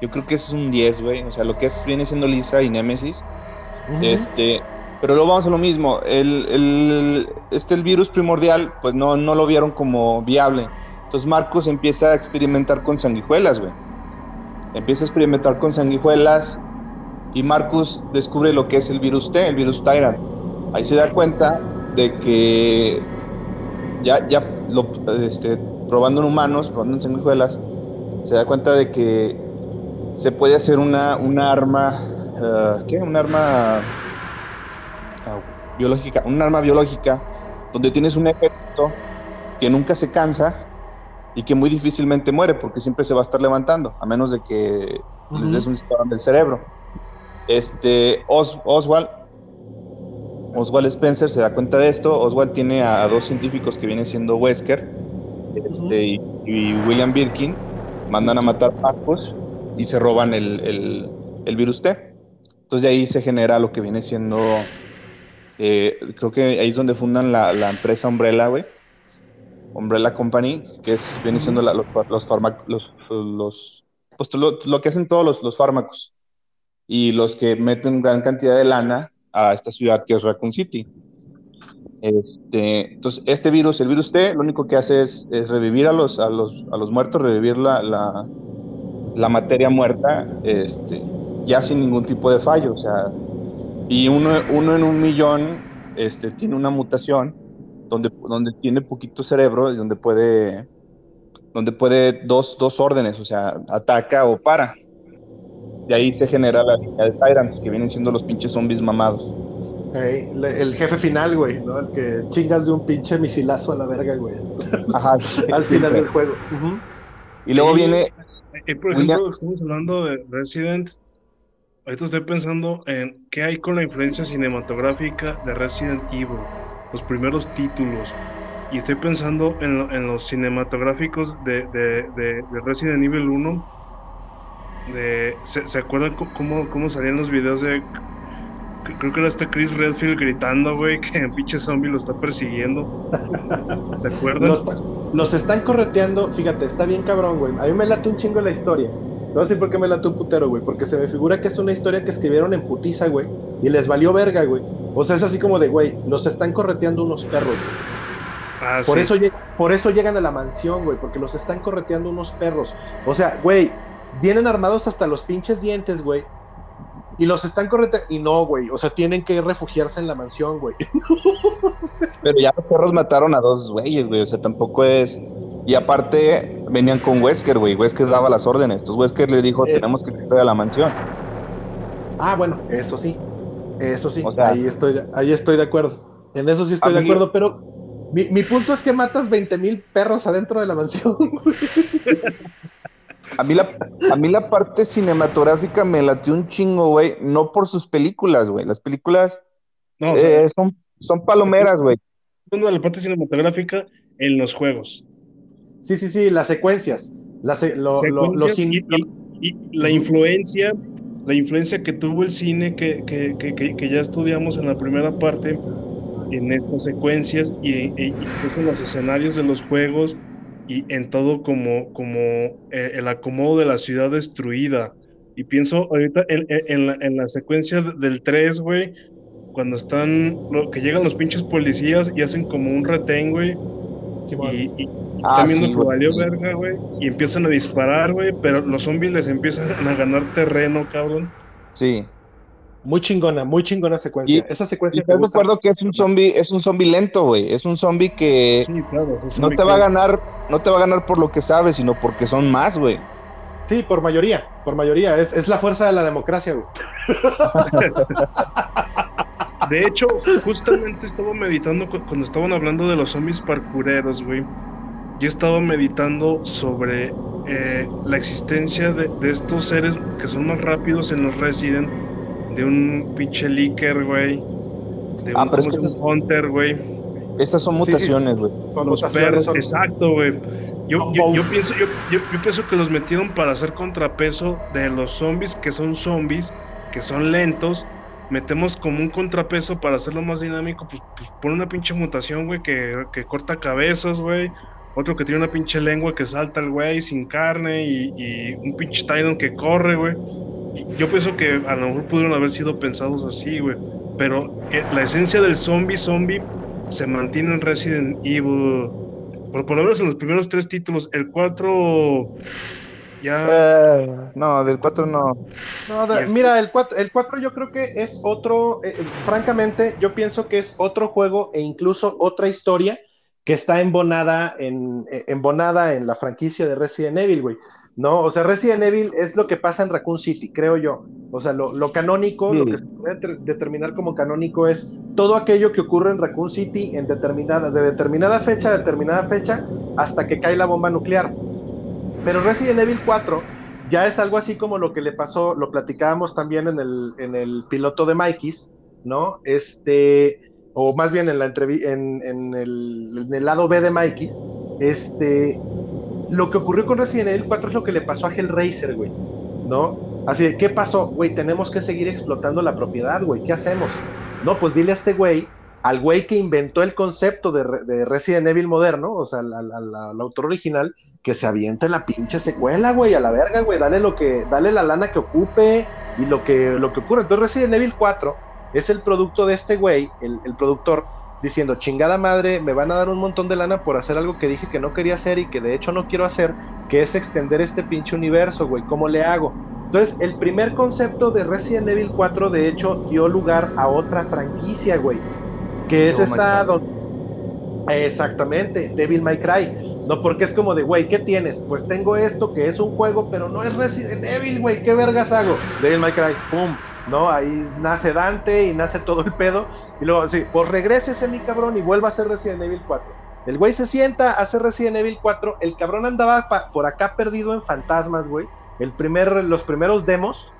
Yo creo que es un 10, güey. O sea, lo que es, viene siendo Lisa y Nemesis. Este. Pero luego vamos a lo mismo. El, el, este, el virus primordial, pues no, no lo vieron como viable. Entonces Marcos empieza a experimentar con sanguijuelas, güey. Empieza a experimentar con sanguijuelas y Marcus descubre lo que es el virus T, el virus Tyrant. Ahí se da cuenta de que ya, ya lo, este, probando en humanos, probando en sanguijuelas, se da cuenta de que se puede hacer una, una arma, uh, ¿qué? Un arma uh, biológica, un arma biológica donde tienes un efecto que nunca se cansa y que muy difícilmente muere porque siempre se va a estar levantando, a menos de que uh -huh. les des un disparo del cerebro. Este, Os Oswald, Oswald Spencer se da cuenta de esto. Oswald tiene a, a dos científicos que vienen siendo Wesker este, uh -huh. y, y, William Birkin. Mandan a matar a Marcos y se roban el, el, el, virus T. Entonces de ahí se genera lo que viene siendo, eh, creo que ahí es donde fundan la, la empresa Umbrella, güey Umbrella Company, que es, viene siendo la, los, los, los, los pues lo, lo, que hacen todos los, los, fármacos y los que meten gran cantidad de lana a esta ciudad que es Raccoon City. Este, entonces, este virus, el virus T, lo único que hace es, revivir a los, a, los, a los muertos, revivir la, la, la materia muerta, este, ya sin ningún tipo de fallo. O sea, y uno, uno en un millón este, tiene una mutación donde, donde tiene poquito cerebro y donde puede, donde puede dos, dos órdenes, o sea, ataca o para. De ahí se genera la línea de Tyrants, que vienen siendo los pinches zombies mamados. Hey, el jefe final, güey, ¿no? El que chingas de un pinche misilazo a la verga, güey. Ajá. Al sí, final del juego. Uh -huh. Y luego viene. Eh, por ejemplo, estamos hablando de Resident. Ahorita estoy pensando en qué hay con la influencia cinematográfica de Resident Evil, los primeros títulos. Y estoy pensando en, lo- en los cinematográficos de, de- de- de Resident Evil 1. De, ¿se, se acuerdan cómo, cómo salían los videos de... Creo que era este Chris Redfield gritando, güey, que el pinche zombie lo está persiguiendo. ¿Se acuerdan? Los, los están correteando, fíjate, está bien cabrón, güey. A mí me late un chingo la historia. Te voy a decir por qué me late un putero, güey. Porque se me figura que es una historia que escribieron en putiza, güey. Y les valió verga, güey. O sea, es así como de, güey, los están correteando unos perros, güey. Ah, Por, sí. eso, por eso llegan a la mansión, güey, porque los están correteando unos perros. O sea, güey, vienen armados hasta los pinches dientes, güey. Y los están correteando. Y no, güey. O sea, tienen que refugiarse en la mansión, güey. Pero ya los perros mataron a dos güeyes, güey. O sea, tampoco es. Y aparte, venían con Wesker, güey. Wesker daba las órdenes. Entonces Wesker le dijo: Eh. Tenemos que ir a la mansión. Ah, bueno, eso sí. Eso sí. O sea- ahí, estoy, de- ahí estoy de acuerdo. En eso sí estoy de mí- acuerdo, pero. Mi, mi punto es que matas 20 mil perros adentro de la mansión. A mí, la, a mí la parte cinematográfica me latió un chingo, güey. No por sus películas, güey. Las películas No, o sea, eh, son, son palomeras, güey. hablando de la parte cinematográfica en los juegos. Sí, sí, sí, las secuencias. Las, lo- lo- Secuencias in- y, y- y la influencia, la influencia que tuvo el cine que, que, que, que- que ya estudiamos en la primera parte, en estas secuencias y, y incluso en los escenarios de los juegos y en todo como, como eh, el acomodo de la ciudad destruida. Y pienso ahorita en, en- en la, en la secuencia del 3, güey, cuando están, lo- que llegan los pinches policías y hacen como un retén, güey, Simón. y, y Ah, están viendo sí, que valió verga, güey, y empiezan a disparar, güey, pero los zombies les empiezan a ganar terreno, cabrón. Sí. Muy chingona, muy chingona secuencia. Y- Esa Y secuencia de gusta. acuerdo que es un zombie, es un zombie lento, güey. Es un zombie que Sí, claro. no te va a ganar, no te va a ganar por lo que sabes, sino porque son más, güey. Sí, por mayoría, por mayoría. Es, es la fuerza de la democracia, güey. De hecho, justamente estaba meditando cu- cuando estaban hablando de los zombies parkureros, güey. Yo estaba meditando sobre eh, la existencia de, de estos seres que son más rápidos en los Resident, de un pinche Licker, güey. De Ah, un, pero. Hunter, güey. Esas son mutaciones, güey. Con Los mutaciones perros, son- exacto, güey. Yo, yo, yo pienso, yo, yo, yo pienso que los metieron para hacer contrapeso de los zombies que son zombies, que son lentos. Metemos como un contrapeso para hacerlo más dinámico, pues, pues pon una pinche mutación, güey, que, que corta cabezas, güey. Otro que tiene una pinche lengua que salta el güey sin carne y, y un pinche Titan que corre, güey. Yo pienso que a lo mejor pudieron haber sido pensados así, güey. Pero eh, la esencia del zombie, zombie, se mantiene en Resident Evil. Por, por lo menos en los primeros tres títulos. El 4 ya... Eh, no, del 4 no. No, de- mira, el 4, el 4 yo creo que es otro, eh, francamente, yo pienso que es otro juego e incluso otra historia que está embonada en, eh, embonada en la franquicia de Resident Evil, güey. ¿No? O sea, Resident Evil es lo que pasa en Raccoon City, creo yo. O sea, lo, lo canónico, Sí. lo que se puede ter- determinar como canónico es todo aquello que ocurre en Raccoon City en determinada, de determinada fecha a determinada fecha hasta que cae la bomba nuclear. Pero Resident Evil 4 ya es algo así como lo que le pasó, lo platicábamos también en el, en el piloto de Mikey's, ¿no? Este, o más bien en la en, en el, en el lado B de Mikey's, este, lo que ocurrió con Resident Evil 4 es lo que le pasó a Hellraiser, güey, ¿no? Así de, ¿qué pasó? Güey, tenemos que seguir explotando la propiedad, güey, ¿qué hacemos? No, pues dile a este güey, al güey que inventó el concepto de, Re- de Resident Evil moderno, o sea, al autor original, que se aviente la pinche secuela, güey, a la verga, güey, dale lo que, dale la lana que ocupe y lo que, lo que ocurre. Entonces Resident Evil 4 es el producto de este güey, el, el productor, diciendo, chingada madre, me van a dar un montón de lana por hacer algo que dije que no quería hacer y que de hecho no quiero hacer, que es extender este pinche universo, güey, ¿cómo le hago? Entonces, el primer concepto de Resident Evil 4, de hecho, dio lugar a otra franquicia, güey, que es esta... Cry. don- Exactamente, Devil May Cry. No, porque es como de, güey, ¿qué tienes? Pues tengo esto que es un juego, pero no es Resident Evil, güey, ¿qué vergas hago? Devil May Cry, pum, ¿no? Ahí nace Dante y nace todo el pedo. Y luego, sí, pues regrésese mi cabrón y vuelva a hacer Resident Evil 4. El güey se sienta a hacer Resident Evil 4. El cabrón andaba pa- por acá perdido en fantasmas, güey. El primer, los primeros demos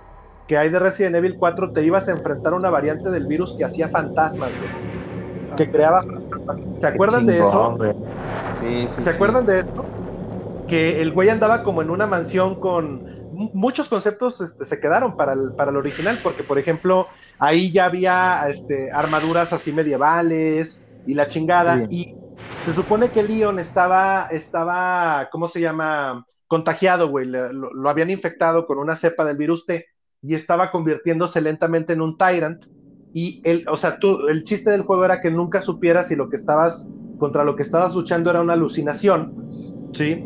que hay de Resident Evil 4 te ibas a enfrentar a una variante del virus que hacía fantasmas, güey. Que creaba fantasmas. ¿Se acuerdan de eso? Sí, sí. ¿Se sí. acuerdan de esto? Que el güey andaba como en una mansión con muchos conceptos este, se quedaron para el, para el original, porque por ejemplo, ahí ya había este, armaduras así medievales y la chingada, y se supone que Leon estaba, estaba, ¿cómo se llama? Contagiado, güey, lo, lo habían infectado con una cepa del virus T y estaba convirtiéndose lentamente en un Tyrant. Y el, o sea, tú, el chiste del juego era que nunca supieras si lo que estabas contra lo que estabas luchando era una alucinación, ¿sí?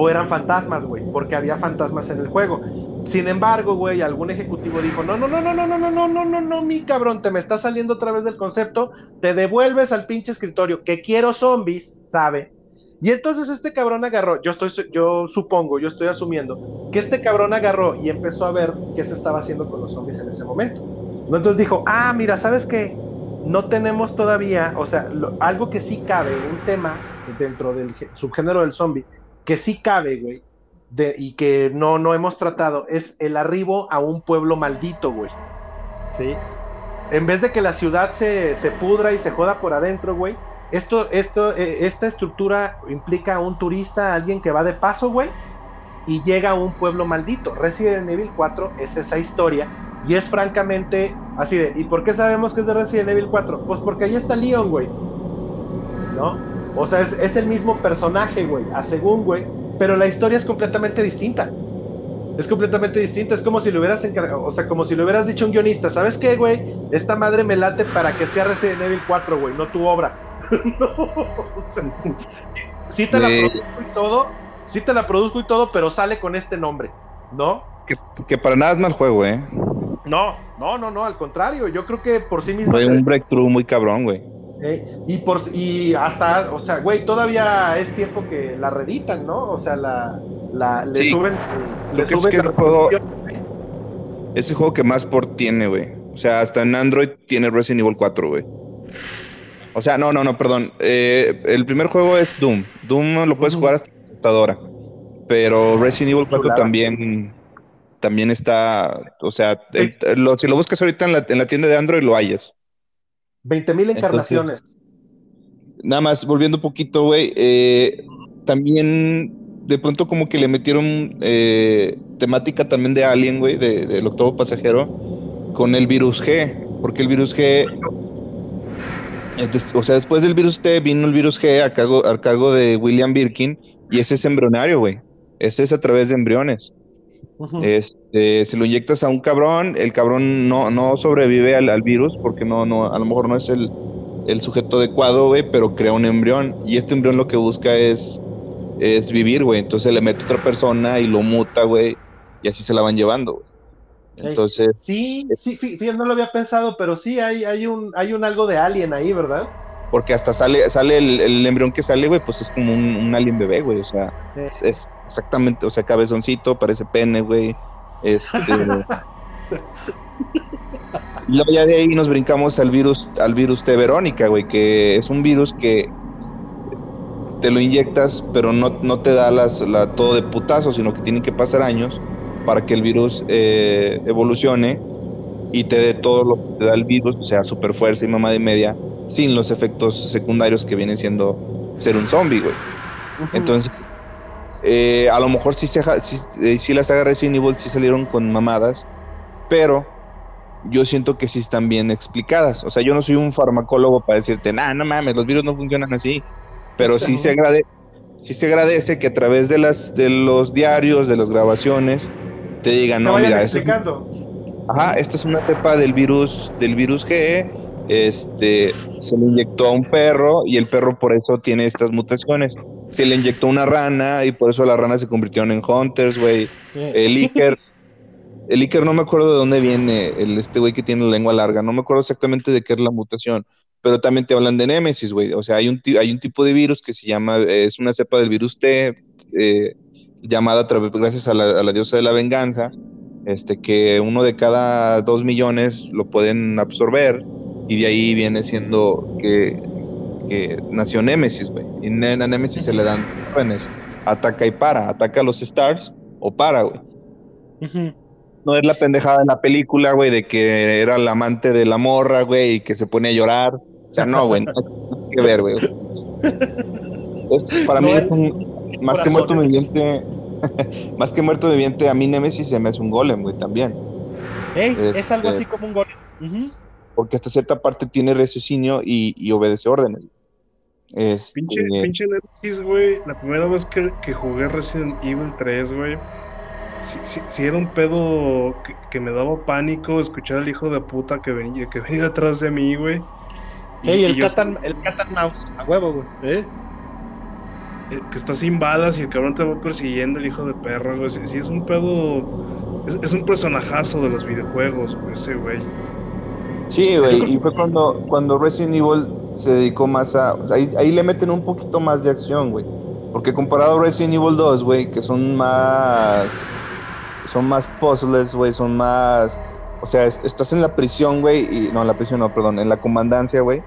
O eran fantasmas, güey, porque había fantasmas en el juego. Sin embargo, güey, algún ejecutivo dijo, no, no, no, no, no, no, no, no, no, no, no, mi cabrón, te me está saliendo otra vez del concepto, te devuelves al pinche escritorio, que quiero zombies, ¿sabe? Y entonces este cabrón agarró, yo estoy, yo supongo, yo estoy asumiendo, que este cabrón agarró y empezó a ver qué se estaba haciendo con los zombies en ese momento. Entonces dijo, ah, mira, ¿sabes qué? No tenemos todavía, o sea, lo- algo que sí cabe, un tema dentro del subgénero del zombie, que sí cabe, güey, de- y que no, no hemos tratado, es el arribo a un pueblo maldito, güey. ¿Sí? En vez de que la ciudad se, se pudra y se joda por adentro, güey, esto, esto, eh, esta estructura implica a un turista, a alguien que va de paso, güey, y llega a un pueblo maldito. Resident Evil 4 es esa historia y es francamente así de, ¿y por qué sabemos que es de Resident Evil 4? Pues porque ahí está Leon, güey. ¿No? O sea, es, es el mismo personaje, güey, a según, güey, pero la historia es completamente distinta. Es completamente distinta, es como si le hubieras encargado, o sea, como si le hubieras dicho a un guionista, ¿sabes qué, güey? Esta madre me late para que sea Resident Evil 4, güey, no tu obra. no, o sea, sí te la produzco y todo, sí te la produzco y todo, pero sale con este nombre, ¿no? Que, que para nada es mal juego, ¿eh? No, no, no, no, al contrario, yo creo que por sí mismo. Fue un breakthrough muy cabrón, güey. Eh, y por y hasta, o sea, güey, todavía es tiempo que la reditan, ¿no? O sea, la, la le Sí. suben, le suben es que la el juego-. Es el juego que más port tiene, güey. O sea, hasta en Android tiene Resident Evil 4, güey. O sea, no, no, no, perdón. Eh, el primer juego es Doom. Doom lo puedes jugar hasta en computadora. Pero Resident Evil 4 Chulada. también, también está. O sea, el- lo- si lo buscas ahorita en la, en la tienda de Android, lo hayas. 20 mil encarnaciones. Nada más, volviendo un poquito, güey. eh, también de pronto como que le metieron eh, temática también de Alien, güey, del octavo pasajero, con el virus G, porque el virus G, o sea, después del virus T vino el virus G a cargo, a cargo de William Birkin, y ese es embrionario, güey. Ese es a través de embriones. Este, si lo inyectas a un cabrón, el cabrón no, no sobrevive al, virus porque no, no, a lo mejor no es el, el sujeto adecuado, güey, pero crea un embrión. Y este embrión lo que busca es, es vivir, güey. Entonces le mete otra persona y lo muta, güey. Y así se la van llevando, güey. Entonces. Sí, sí, fíjate, no lo había pensado, pero sí hay, hay, un, hay un algo de alien ahí, ¿verdad? Porque hasta sale, sale el, embrión que sale, güey, pues es como un, alien bebé, güey. O sea, es, exactamente, o sea, cabezoncito, parece pene, güey. Este. y luego ya de ahí nos brincamos al virus, al virus T Verónica, güey, que es un virus que te lo inyectas, pero no, no te da las, la, todo de putazo, sino que tienen que pasar años para que el virus eh, evolucione y te dé todo lo que te da el virus, o sea, super fuerza y mamá de media, sin los efectos secundarios que viene siendo ser un zombie, güey. Entonces, eh, a lo mejor sí, se, sí, sí, las saga Resident Evil sí salieron con mamadas, pero yo siento que sí están bien explicadas. O sea, yo no soy un farmacólogo para decirte, nah, no mames, los virus no funcionan así. Pero sí se, agrade sí se agradece que a través de, las, de los diarios, de las grabaciones, te digan, no, mira, esto, ajá, esta es una cepa del virus, del virus G, este, se le inyectó a un perro y el perro por eso tiene estas mutaciones. Se le inyectó una rana y por eso las ranas se convirtieron en hunters, güey. El Iker, el Iker no me acuerdo de dónde viene, el, este güey que tiene la lengua larga, no me acuerdo exactamente de qué es la mutación, pero también te hablan de Némesis, güey. O sea, hay un, hay un tipo de virus que se llama, es una cepa del virus T, eh, llamada a través, gracias a la, diosa de la venganza, este, que uno de cada dos millones lo pueden absorber y de ahí viene siendo que, que nació Némesis, güey. Y a Némesis se le dan jóvenes. Ataca y para, ataca a los Stars o para, güey. No es la pendejada en la película, güey, de que era el amante de la morra, güey, y que se pone a llorar. O sea, no, güey, no hay que ver, güey. para mí es un, más que muerto viviente, más que muerto viviente, a mí Nemesis se me hace un golem, güey, también. es, algo así como un golem. Porque hasta cierta parte tiene raciocinio y, obedece órdenes. Este... Pinche, pinche Nemesis, güey, la primera vez que, que jugué Resident Evil 3, güey si, era un pedo que, me daba pánico escuchar al hijo de puta que venía, que venía detrás de mí, güey. Ey, el, cat el mouse, a huevo, güey. ¿Eh? ¿Eh? Que está sin balas y el cabrón te va persiguiendo, el hijo de perro, güey. Sí, es un pedo. Es, un personajazo de los videojuegos, güey, ese güey. Sí, güey, y fue cuando, cuando Resident Evil se dedicó más a. ahí, ahí le meten un poquito más de acción, güey. Porque comparado a Resident Evil 2, güey, que son más son más puzzles, güey, son más... O sea, estás en la prisión, güey, y... No, en la prisión no, perdón, en la comandancia, güey.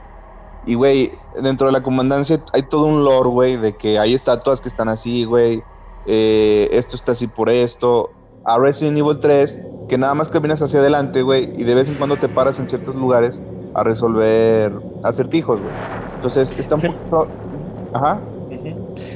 Y, güey, dentro de la comandancia hay todo un lore, güey, de que hay estatuas que están así, güey. Eh, esto está así por esto. A Resident Evil 3, que nada más caminas hacia adelante, güey, y de vez en cuando te paras en ciertos lugares a resolver acertijos, güey. Entonces, está un poquito... Ajá.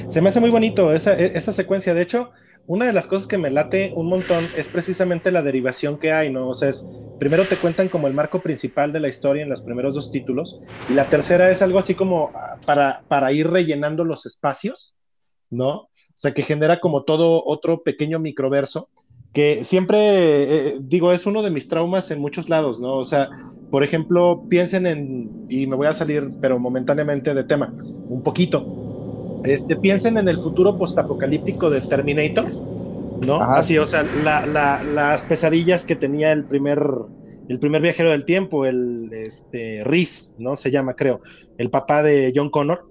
Se me hace muy bonito esa, e, esa secuencia. De hecho, una de las cosas que me late un montón es precisamente la derivación que hay, ¿no? O sea, es, primero te cuentan como el marco principal de la historia en los primeros dos títulos, y la tercera es algo así como ah, para, para ir rellenando los espacios, ¿no? O sea, que genera como todo otro pequeño microverso, que siempre, eh, digo, es uno de mis traumas en muchos lados, ¿no? O sea, por ejemplo, piensen en, y me voy a salir, pero momentáneamente de tema, un poquito este, piensen en el futuro postapocalíptico de Terminator, ¿no? Así, o sea, las pesadillas que tenía el primer, el primer viajero del tiempo, el este, Reese, ¿no? Se llama, creo, el papá de John Connor,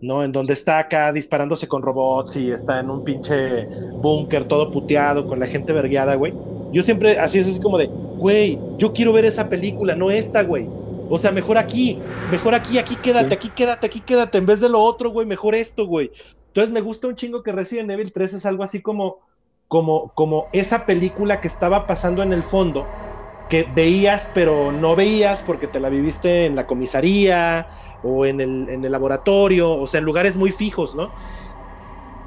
¿no? En donde está acá disparándose con robots y está en un pinche búnker todo puteado con la gente vergueada, güey. Yo siempre, así es así como de, güey, yo quiero ver esa película, no esta, güey. O sea, mejor aquí, mejor aquí, aquí quédate, aquí quédate, aquí quédate, en vez de lo otro, güey, mejor esto, güey. Entonces me gusta un chingo que Resident Evil 3 es algo así como, como, como esa película que estaba pasando en el fondo, que veías pero no veías porque te la viviste en la comisaría o en el, en el laboratorio, o sea, en lugares muy fijos, ¿no?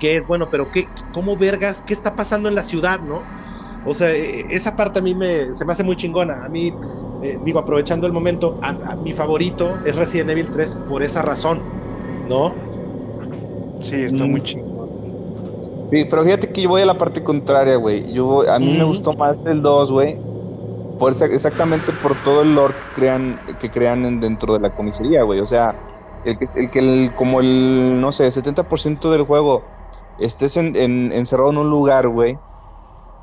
que es, bueno, pero qué, ¿cómo vergas? ¿Qué está pasando en la ciudad, no? O sea, e, e, esa parte a mí me, se me hace muy chingona. A mí, eh, digo, aprovechando el momento, a, mi favorito es Resident Evil 3 por esa razón, ¿no? Sí, está muy chingón. Sí, pero fíjate que yo voy a la parte contraria, güey. Yo, a mí me gustó más el 2, güey. Por exactamente por todo el lore que crean, que crean dentro de la comisaría, güey. O sea, el que, el, como el, no sé, 70% del juego estés en, encerrado en un lugar, güey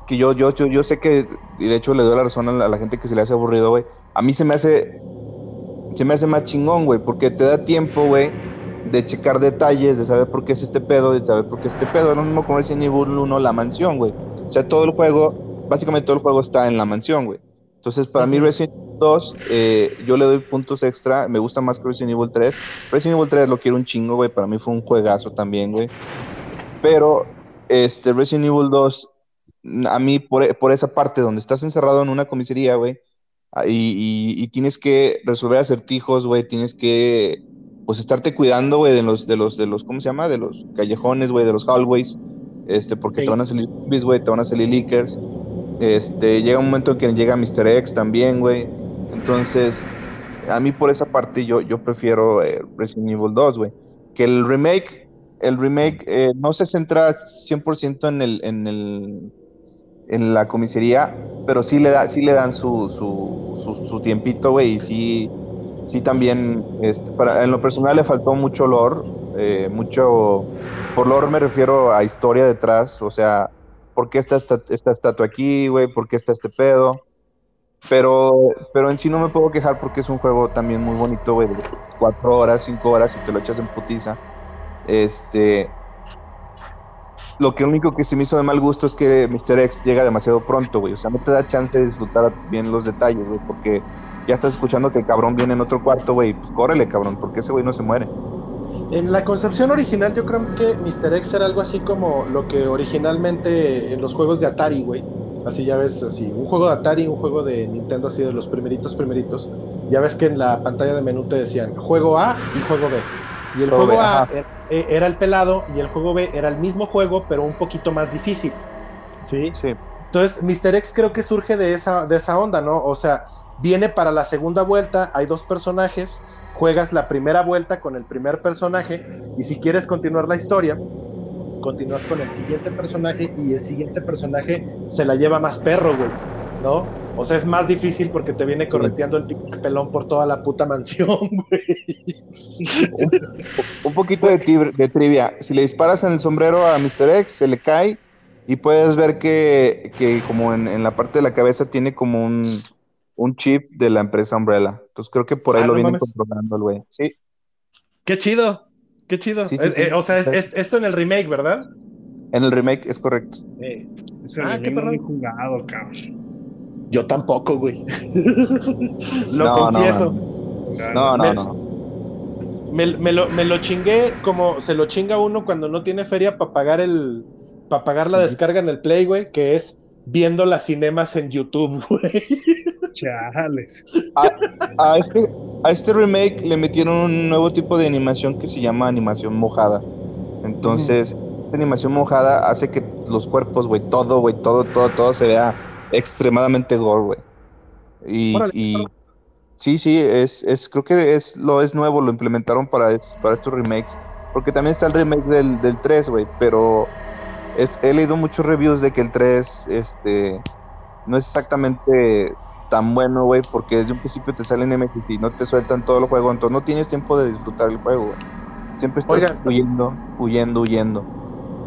que yo, yo, yo, sé que, y de hecho le doy la razón a la, gente que se le hace aburrido, güey. A mí se me hace, se me hace más chingón, güey, porque te da tiempo, güey, de checar detalles, de saber por qué es este pedo, de saber por qué es este pedo. No mismo como el Evil 1, la mansión, güey. O sea, todo el juego, básicamente todo el juego está en la mansión, güey. Entonces, para mí Resident Evil 2, eh, yo le doy puntos extra. Me gusta más que Resident Evil 3. Resident Evil 3 lo quiero un chingo, güey. Para mí fue un juegazo también, güey. Pero este Resident Evil 2 a mí por, esa parte donde estás encerrado en una comisaría, güey, ah, y, tienes que resolver acertijos, güey, tienes que, pues, estarte cuidando, güey, de los, de los, de los, ¿cómo se llama? De los callejones, güey, de los hallways, este, porque te van a salir güey, te van a salir leakers, este, llega un momento en que llega Mr. X también, güey, entonces, a mí por esa parte yo, yo prefiero eh, Resident Evil 2, güey, que el remake, el remake eh, no se centra 100% en el, en el en la comisaría, pero sí le, da, sí le dan su, su, su, tiempito, güey, y sí, sí también, este, para, en lo personal le faltó mucho lore, eh, mucho, por lore me refiero a historia detrás, o sea, ¿por qué está esta, esta estatua aquí, güey? ¿Por qué está este pedo? Pero, pero en sí no me puedo quejar porque es un juego también muy bonito, güey, cuatro horas, cinco horas y te lo echas en putiza. Este, lo que único que se me hizo de mal gusto es que Mr. X llega demasiado pronto, güey. O sea, no te da chance de disfrutar bien los detalles, güey, porque ya estás escuchando que el cabrón viene en otro cuarto, güey. Pues córrele, cabrón, porque ese güey no se muere. En la concepción original, yo creo que Mr. X era algo así como lo que originalmente en los juegos de Atari, güey. Así ya ves, así, un juego de Atari, un juego de Nintendo, así de los primeritos, primeritos. Ya ves que en la pantalla de menú te decían juego A y juego B. Y el juego A e, era el pelado y el juego B era el mismo juego, pero un poquito más difícil. ¿Sí? Sí. Entonces, Mr. X creo que surge de esa, de esa onda, ¿no? O sea, viene para la segunda vuelta, hay dos personajes, juegas la primera vuelta con el primer personaje y si quieres continuar la historia, continúas con el siguiente personaje y el siguiente personaje se la lleva más perro, güey, ¿no? O sea, es más difícil porque te viene correteando el pelón por toda la puta mansión, güey. Un, poquito de, trivia. Si le disparas en el sombrero a Mr. X, se le cae y puedes ver que, como en, la parte de la cabeza tiene como un, chip de la empresa Umbrella. Entonces creo que por ahí ah, lo vienen controlando el güey. Sí. Qué chido. Qué chido. Eh, o sea, es, esto en el remake, ¿verdad? En el remake es correcto. ah, qué jugado, cabrón. Yo tampoco, güey. lo confieso. No, no, no. Me, lo, me, lo, chingué como se lo chinga uno cuando no tiene feria para pagar el para pagar la descarga en el Play, güey, que es viendo las cinemas en YouTube, güey. Chales. A, este, a este remake le metieron un nuevo tipo de animación que se llama animación mojada. Entonces, esta animación mojada hace que los cuerpos, güey, todo, güey, todo, todo, todo se vea extremadamente gore, güey. Y, sí, sí, es, es, creo que es, lo es nuevo, lo implementaron para, para estos remakes. Porque también está el remake del, del 3, güey, pero he leído muchos reviews de que el 3 este, no es exactamente tan bueno, güey, porque desde un principio te salen MX y no te sueltan todo el juego, entonces no tienes tiempo de disfrutar el juego, güey. Siempre estás huyendo, huyendo, huyendo.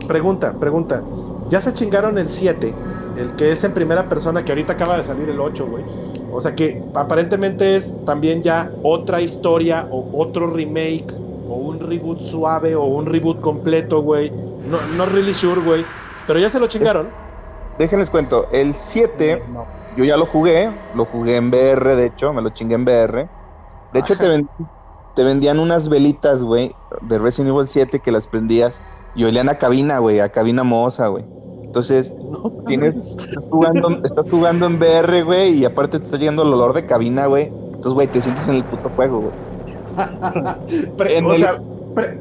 Pregunta, pregunta. ¿Ya se chingaron el 7? el que es en primera persona, que ahorita acaba de salir el 8, güey. O sea que aparentemente es también ya otra historia o otro remake o un reboot suave o un reboot completo, güey. No, no really sure, güey. Pero ya se lo chingaron. Déjenles cuento, el 7, yo ya lo jugué, lo jugué en VR, de hecho, me lo chingué en VR. De hecho, te, te vendían unas velitas, güey, de Resident Evil 7 que las prendías y olían a cabina, güey, a cabina moza, güey. Entonces, tienes, estás, jugando, en VR, güey, y aparte te está llegando el olor de cabina, güey. Entonces, güey, te sientes en el puto juego, güey. o sea,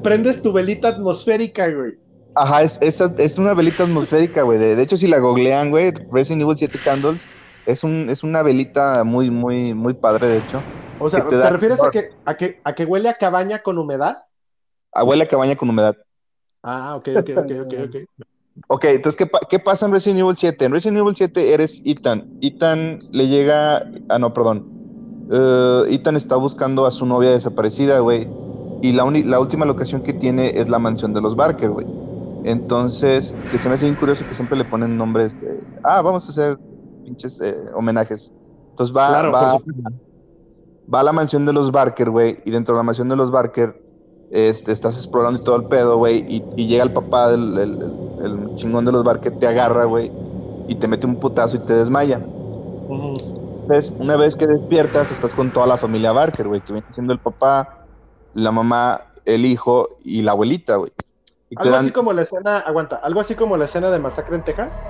prendes tu velita atmosférica, güey. Ajá, es, es, es una velita atmosférica, güey. De, de hecho, si la googlean, güey, Resident Evil 7 Candles, es, un, es una velita muy, muy, muy padre, de hecho. O sea, ¿te, refieres a que, a, que, a que huele a cabaña con humedad? Abuela cabaña con humedad. Ah, ok, ok, ok, ok, ok. Ok, entonces, ¿qué, pa- qué pasa en Resident Evil 7? En Resident Evil 7 eres Ethan. Ethan le llega. Ah, no, perdón. Eh, Ethan está buscando a su novia desaparecida, güey. Y la, uni- la última locación que tiene es la mansión de los Barker, güey. Entonces, que se me hace bien curioso que siempre le ponen nombres de. Ah, vamos a hacer pinches eh, homenajes. Entonces va, Claro, va, va a la mansión de los Barker, güey. Y dentro de la mansión de los Barker, este, estás explorando y todo el pedo, güey. Y, y llega el papá del el- el- el chingón de los Barker, te agarra, güey. Y te mete un putazo y te desmaya. Entonces, una vez que despiertas, estás con toda la familia Barker, güey. Que viene siendo el papá, la mamá, el hijo y la abuelita, güey. Algo dan- así como la escena, aguanta, algo así como la escena de Masacre en Texas.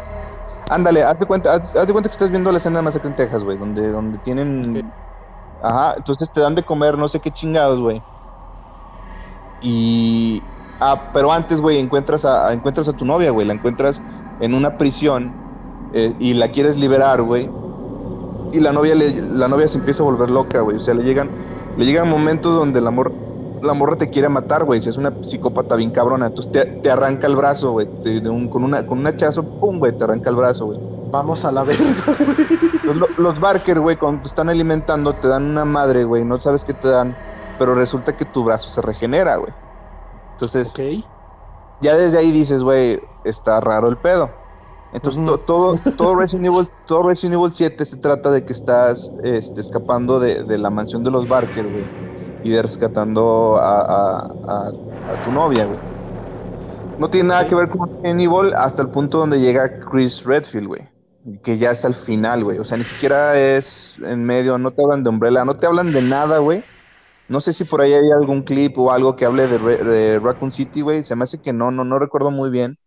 Ándale, haz de cuenta, haz, haz de cuenta que estás viendo la escena de Masacre en Texas, güey, donde, donde tienen... Ajá, entonces te dan de comer no sé qué chingados, güey. Y... Ah, pero antes, güey, encuentras a, a- encuentras a tu novia, güey, la encuentras en una prisión eh, y la quieres liberar, güey. Y la novia, le- la novia se empieza a volver loca, güey. O sea, le llegan, le llegan momentos donde el amor, la morra te quiere matar, güey. Si es una psicópata bien cabrona, entonces te, te arranca el brazo, güey. un- con, una, con un hachazo, pum, güey, te arranca el brazo, güey. Vamos a la verga. Los, lo- los Barker, güey, cuando te están alimentando, te dan una madre, güey. No sabes qué te dan, pero resulta que tu brazo se regenera, güey. Entonces, Ok. ya desde ahí dices, güey, está raro el pedo. Entonces, todo, todo, Resident Evil, todo Resident Evil 7 se trata de que estás este, escapando de, de la mansión de los Barker, güey. Y de rescatando a, tu novia, güey. No tiene nada que ver con Evil hasta el punto donde llega Chris Redfield, güey. Que ya es al final, güey. O sea, ni siquiera es en medio, no te hablan de Umbrella, no te hablan de nada, güey. No sé si por ahí hay algún clip o algo que hable de, de Raccoon City, güey. Se me hace que no, no, no recuerdo muy bien.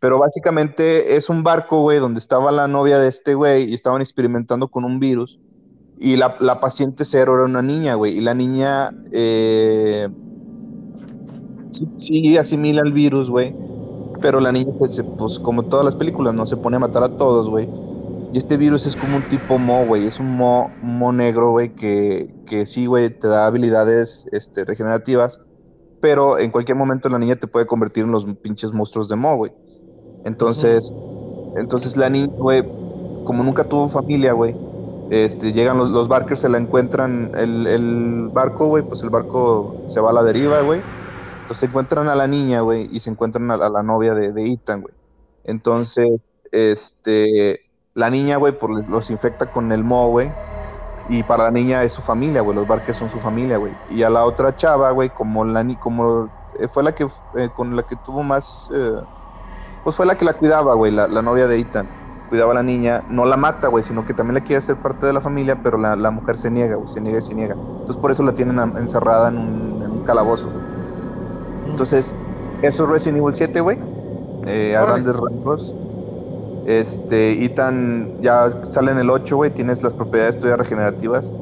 Pero básicamente es un barco, güey, donde estaba la novia de este güey y estaban experimentando con un virus. Y la, la paciente cero era una niña, güey. Y la niña eh, sí, sí asimila el virus, güey. Pero la niña, pues, se- pues, como todas las películas, no se pone a matar a todos, güey. Y este virus es como un tipo mo, güey. Es un mo, mo negro, güey, que, que sí, güey, te da habilidades este, regenerativas. Pero en cualquier momento la niña te puede convertir en los pinches monstruos de mo, güey. Entonces, entonces la niña, güey, como nunca tuvo familia, güey, este, llegan los, los barcos, se la encuentran el, barco, güey, pues el barco se va a la deriva, güey. Entonces encuentran a la niña, güey, y se encuentran a, la novia de, Ethan, güey. Entonces, este, la niña, güey, los infecta con el mo, güey. Y para la niña es su familia, güey. Los barques son su familia, güey. Y a la otra chava, güey, como la ni como eh, fue la que eh, con la que tuvo más, eh, pues fue la que la cuidaba, güey, la, la novia de Ethan. Cuidaba a la niña, no la mata, güey, sino que también la quiere hacer parte de la familia, pero la, la mujer se niega, güey, se niega y se niega. Entonces por eso la tienen encerrada en un, en un calabozo. Entonces, eso es Resident Evil 7, güey. Eh, a grandes rasgos. Este, Ethan ya sale en el 8, güey. Tienes las propiedades todavía regenerativas.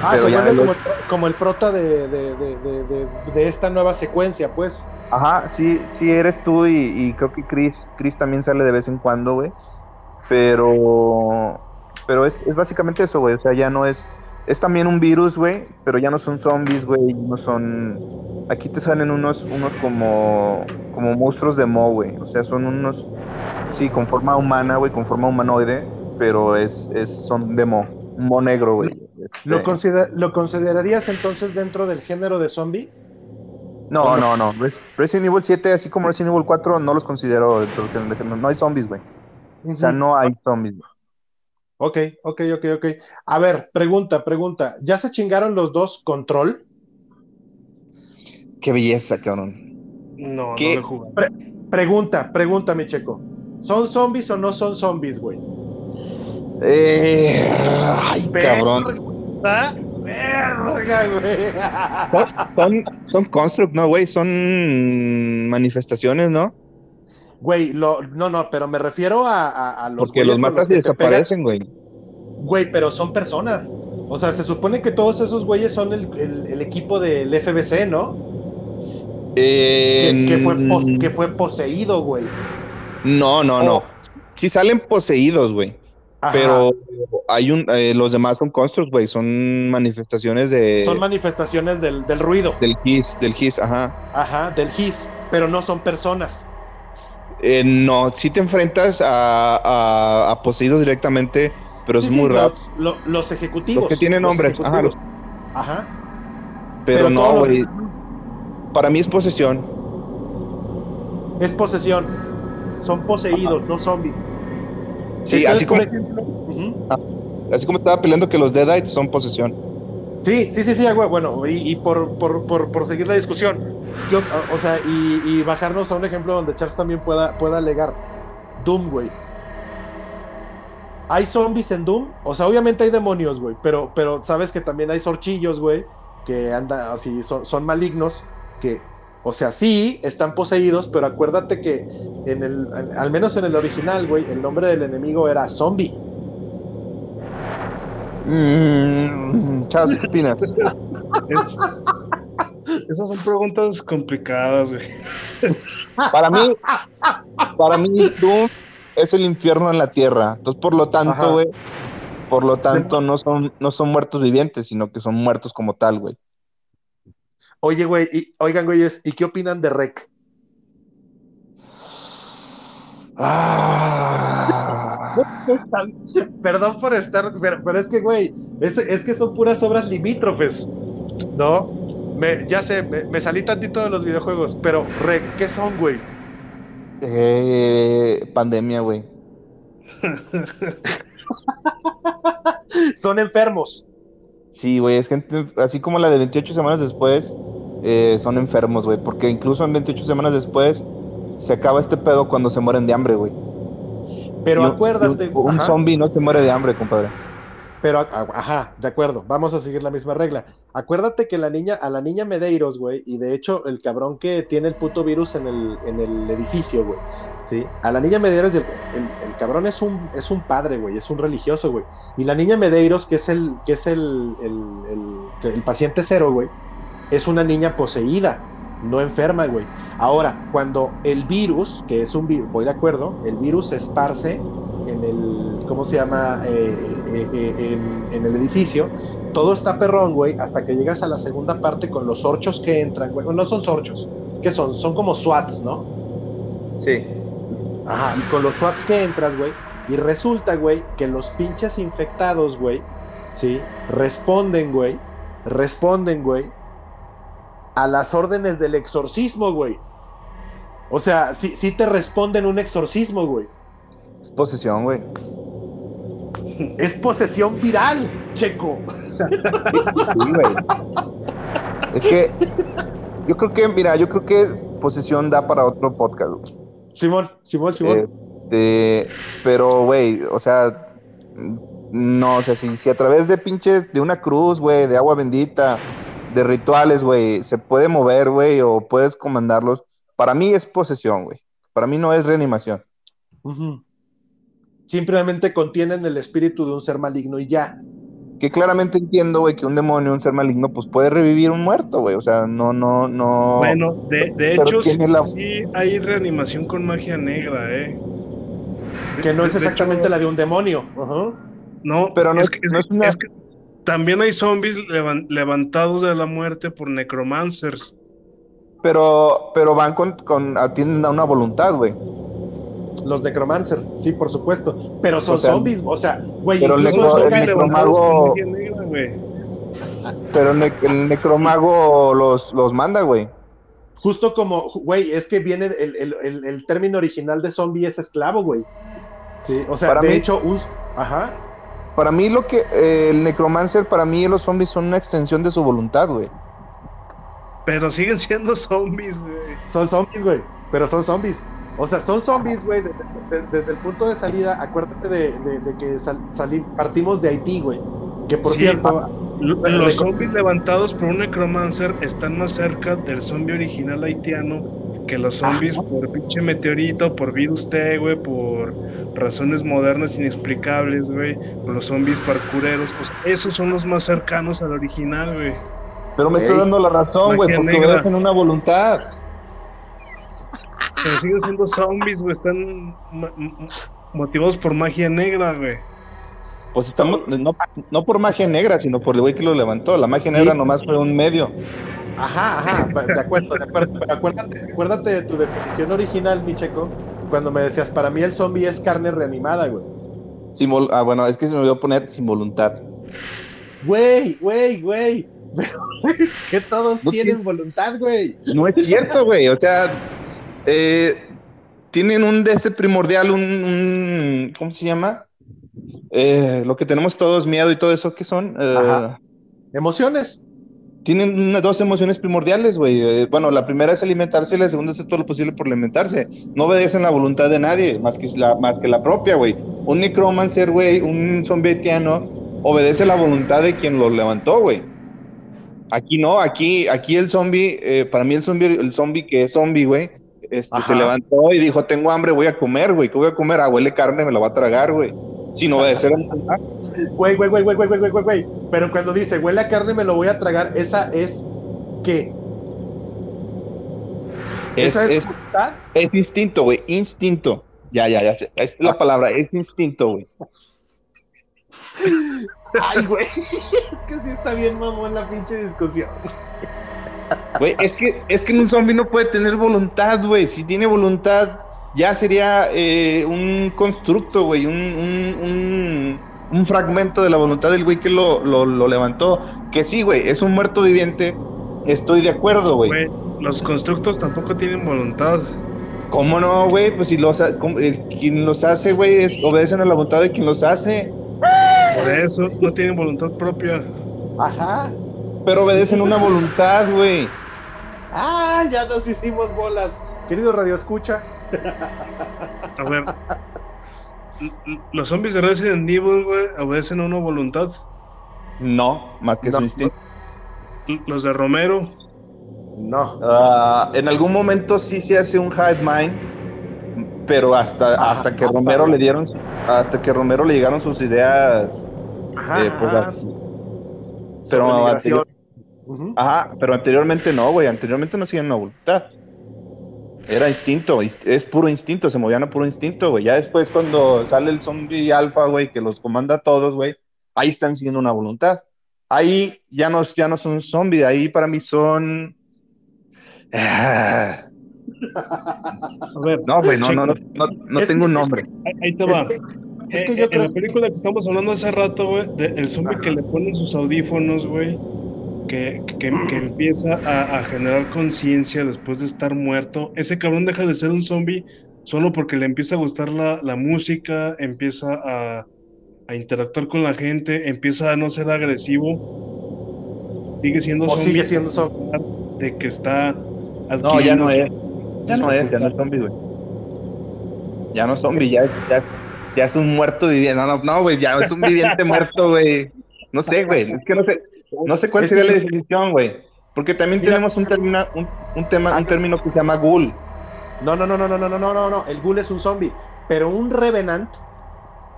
Ah, Pero se ya el- como, el- como el prota de, de, de, de, de- de esta nueva secuencia, pues. Ajá, sí, sí eres tú y, y creo que Chris, Chris también sale de vez en cuando, güey. Pero, pero es, es básicamente eso, güey. O sea, ya no es, es también un virus, güey, pero ya no son zombies, güey. No son, aquí te salen unos, unos como, como monstruos de Mo, güey. O sea, son unos, sí, con forma humana, güey, con forma humanoide, pero es, es, son de Mo, un Mo negro, güey. ¿Lo, consider- ¿Lo considerarías entonces dentro del género de zombies? No, no, no. Re- Resident Evil 7, así como Resident Evil 4, no los considero dentro del género de género. No hay zombies, güey. O sea, no hay zombies. güey. Ok, ok, ok, ok. A ver, pregunta, pregunta. ¿Ya se chingaron los dos control? Qué belleza, cabrón. No, ¿Qué? no lo he jugado. Pregunta, pregunta, mi checo. ¿Son zombies o no son zombies, güey? Eh, ay, cabrón. Verga, verga, güey. Son, son construct, ¿no, güey? Son manifestaciones, ¿no? Güey, lo, no, no, pero me refiero a, a- a los Porque los matas y que te pegan. desaparecen, güey. Güey, pero son personas. O sea, se supone que todos esos güeyes son el, el- el equipo del FBC, ¿no? Que, que fue, pos- que fue poseído, güey. No, no, no. Sí salen poseídos, güey. Pero hay un, eh, los demás son constructs, güey. Son manifestaciones de Son manifestaciones del, del ruido. del GIS, del GIS, ajá. Ajá, del GIS. Pero no son personas. Eh, no, sí te enfrentas a, a- a poseídos directamente, pero Sí, es sí, muy rápido. los, lo- los ejecutivos. Los que tienen nombres, ajá. Ajá. Pero, pero no, lo- güey. Para mí es posesión. Es posesión. Son poseídos, no zombies. Sí, Entonces, así como, por ejemplo, así como estaba peleando que los Deadites son posesión. Sí, sí, sí, sí. Bueno, y, por, por, por, por seguir la discusión, yo, o sea, y, bajarnos a un ejemplo donde Charles también pueda, pueda alegar. Doom, güey. ¿Hay zombies en Doom? O sea, obviamente hay demonios, güey, pero, pero sabes que también hay sorchillos, güey, que andan así, son, son malignos, que, o sea, sí, están poseídos, pero acuérdate que en el, al menos en el original, güey, el nombre del enemigo era zombie. Mm, ¿qué opinas? Es- Esas son preguntas complicadas, güey. Para mí, para mí, Doom es el infierno en la tierra. Entonces, por lo Ajá. tanto, güey, por lo tanto, no son, no son muertos vivientes, sino que son muertos como tal, güey. Oye, güey, y, oigan, güeyes, ¿y qué opinan de Rec? Ah. Perdón por estar, pero, pero es que, güey, es, es que son puras obras limítrofes, ¿no? Me, ya sé, me, me salí tantito de los videojuegos, pero, re, ¿qué son, güey? Eh, pandemia, güey. Son enfermos. Sí, güey, es gente, así como la de 28 semanas después, eh, son enfermos, güey, porque incluso en 28 semanas después se acaba este pedo cuando se mueren de hambre, güey. Pero acuérdate, Un, un ajá, zombie no se muere de hambre, compadre. pero, ajá, de acuerdo, vamos a seguir la misma regla. Acuérdate que la niña, a la niña Medeiros, güey, y de hecho, el cabrón que tiene el puto virus en el, en el edificio, güey, ¿sí? A la niña Medeiros, el, el- el cabrón es un, es un padre, güey, es un religioso, güey. Y la niña Medeiros, que es el, que es el- el paciente cero, güey, es una niña poseída, no enferma, güey. Ahora, cuando el virus, que es un virus, voy de acuerdo, el virus se esparce en el, ¿cómo se llama? Eh, eh, eh, en, en el edificio, todo está perrón, güey, hasta que llegas a la segunda parte con los orchos que entran, güey. No son sorchos, ¿qué son? Son como SWATs, ¿no? Sí. Ajá, y con los SWATs que entras, güey, y resulta, güey, que los pinches infectados, güey, ¿sí? Responden, güey, responden, güey, a las órdenes del exorcismo, güey. O sea, sí, sí te responden un exorcismo, güey. Es posesión, güey. Es posesión viral, checo. Sí, güey. Es que yo creo que, mira, yo creo que posesión da para otro podcast, güey. Simón, Simón, Simón. Este, pero, güey, o sea, no, o sea, si, si a través de pinches, de una cruz, güey, de agua bendita, de rituales, güey, se puede mover, güey, o puedes comandarlos, para mí es posesión, güey. Para mí no es reanimación. Ujú. Simplemente contienen el espíritu de un ser maligno y ya. Que claramente entiendo, güey, que un demonio, un ser maligno, pues puede revivir un muerto, güey. O sea, no, no, no. Bueno, de, de hecho, sí, tiene la- sí hay reanimación con magia negra, ¿eh? De- Que no es de exactamente hecho, la de un demonio. Ajá. No, Pero no es es- que, no es una- es que también hay zombies levan- levantados de la muerte por necromancers. Pero, pero van con, con, atienden a una voluntad, güey. Los necromancers, sí, por supuesto. Pero son O sea, zombies, o sea, güey, pero el incluso necro- el necromago- con magia negra, güey. Pero ne- el necromago los, los manda, güey. justo como, güey, es que viene el, el- el- el término original de zombie es esclavo, güey. Sí, o sea, Para de mí- hecho, un, ajá, Para mí lo que eh, el necromancer, para mí los zombies son una extensión de su voluntad, güey. Pero siguen siendo zombies, güey. son zombies, güey, pero son zombies. O sea, son zombies, güey, de- de- desde el punto de salida, acuérdate de, de- de que sal- salí- partimos de Haití, güey. Que por Sí. cierto, Bueno, Los zombies levantados por un necromancer están más cerca del zombie original haitiano que los zombies por pinche meteorito, por virus T, güey, por razones modernas inexplicables, güey, por los zombies parkureros. Sea, esos son los más cercanos al original, güey. Pero me Ey. estás dando la razón, güey, porque negra. obedecen una voluntad. Pero siguen siendo zombies, güey. Están motivados por magia negra, güey. Pues estamos, no, no por magia negra, sino por el güey que lo levantó. La magia negra Sí. nomás fue un medio. Ajá, ajá, de acuerdo, de acuerdo. Pero acuérdate, acuérdate de tu definición original, mi checo, cuando me decías, para mí el zombie es carne reanimada, güey. Sin vol- ah, bueno, es que se me olvidó poner sin voluntad. Güey, güey, güey. Pero es que todos No tienen voluntad, güey. No es cierto, güey. O sea, eh, tienen un de este primordial, un, un- ¿cómo se llama? Eh, lo que tenemos todos, miedo y todo eso, ¿qué son? Eh. Emociones. Tienen una- dos emociones primordiales, güey. Eh, bueno, la primera es alimentarse y la segunda es hacer todo lo posible por alimentarse. No obedecen la voluntad de nadie, más que la, más que la propia, güey. Un necromancer, güey, un zombie haitiano, obedece la voluntad de quien lo levantó, güey. Aquí no, aquí, aquí el zombie, eh, para mí el zombie, el zombie que es zombie, güey, este, se levantó y dijo, tengo hambre, voy a comer, güey. ¿Qué voy a comer? Ah, huele carne, me la va a tragar, güey. Sin obedecer a la voluntad. Güey, güey, güey, güey, güey, güey, güey, güey. Pero cuando dice, huele a carne, me lo voy a tragar, esa es ¿qué? Es, ¿Esa es, voluntad? Es instinto, güey, instinto. Ya, ya, ya. Es la palabra, es instinto, güey. Ay, güey. Es que sí está bien mamón la pinche discusión. Güey, es que, es que un zombie no puede tener voluntad, güey. Si tiene voluntad, ya sería eh, un constructo, güey, un, un, un, un fragmento de la voluntad del güey que lo, lo, lo levantó. Que sí, güey, es un muerto viviente. Estoy de acuerdo, güey. Los constructos tampoco tienen voluntad. ¿Cómo no, güey? Pues si los, ha- eh, quien los hace, güey, obedecen a la voluntad de quien los hace. Por eso no tienen voluntad propia. Ajá. Pero obedecen una voluntad, güey. Ah, ya nos hicimos bolas. Querido Radio Escucha. A ver. Los zombies de Resident Evil, güey, obedecen a una voluntad. No, más que No. su instinto. Los de Romero, No. Ah, en algún momento sí se hace un hive mind, pero hasta, hasta que Romero le dieron, hasta que Romero le llegaron sus ideas, Ajá. eh, pues, ajá. pero anterior- ajá, pero anteriormente no, güey, anteriormente no siguen una voluntad. Era instinto, inst- es puro instinto, se movían a puro instinto, güey. Ya después cuando sale el zombie alfa, güey, que los comanda a todos, güey, ahí están siguiendo una voluntad. Ahí ya no, ya no son zombies, ahí para mí son... Ah, a ver, No, güey, no, no, no, no, no Es tengo un nombre. ahí, te Es va. que, es que Eh, yo en creo la película que estamos hablando hace rato, güey, de- el zombie Ajá. que le ponen sus audífonos, güey, que, que, que empieza a, a generar conciencia después de estar muerto, ese cabrón deja de ser un zombie solo porque le empieza a gustar la, la música, empieza a, a interactuar con la gente, empieza a no ser agresivo, sigue siendo o zombie sigue siendo zombie. de que está No, ya no es. Ya no es, ya no es zombie, güey. Ya no es zombie, ya es, ya es, ya es un muerto viviente. No, no, no, güey, ya es un viviente muerto, güey. No sé, güey. Es que no sé, no sé cuál Es sería la definición, güey. Porque también Mira. tenemos un, termina- un, un tema, un término que se llama ghoul. No, no, no, no, no, no, no, no, no, no. El ghoul es un zombie. Pero un revenant,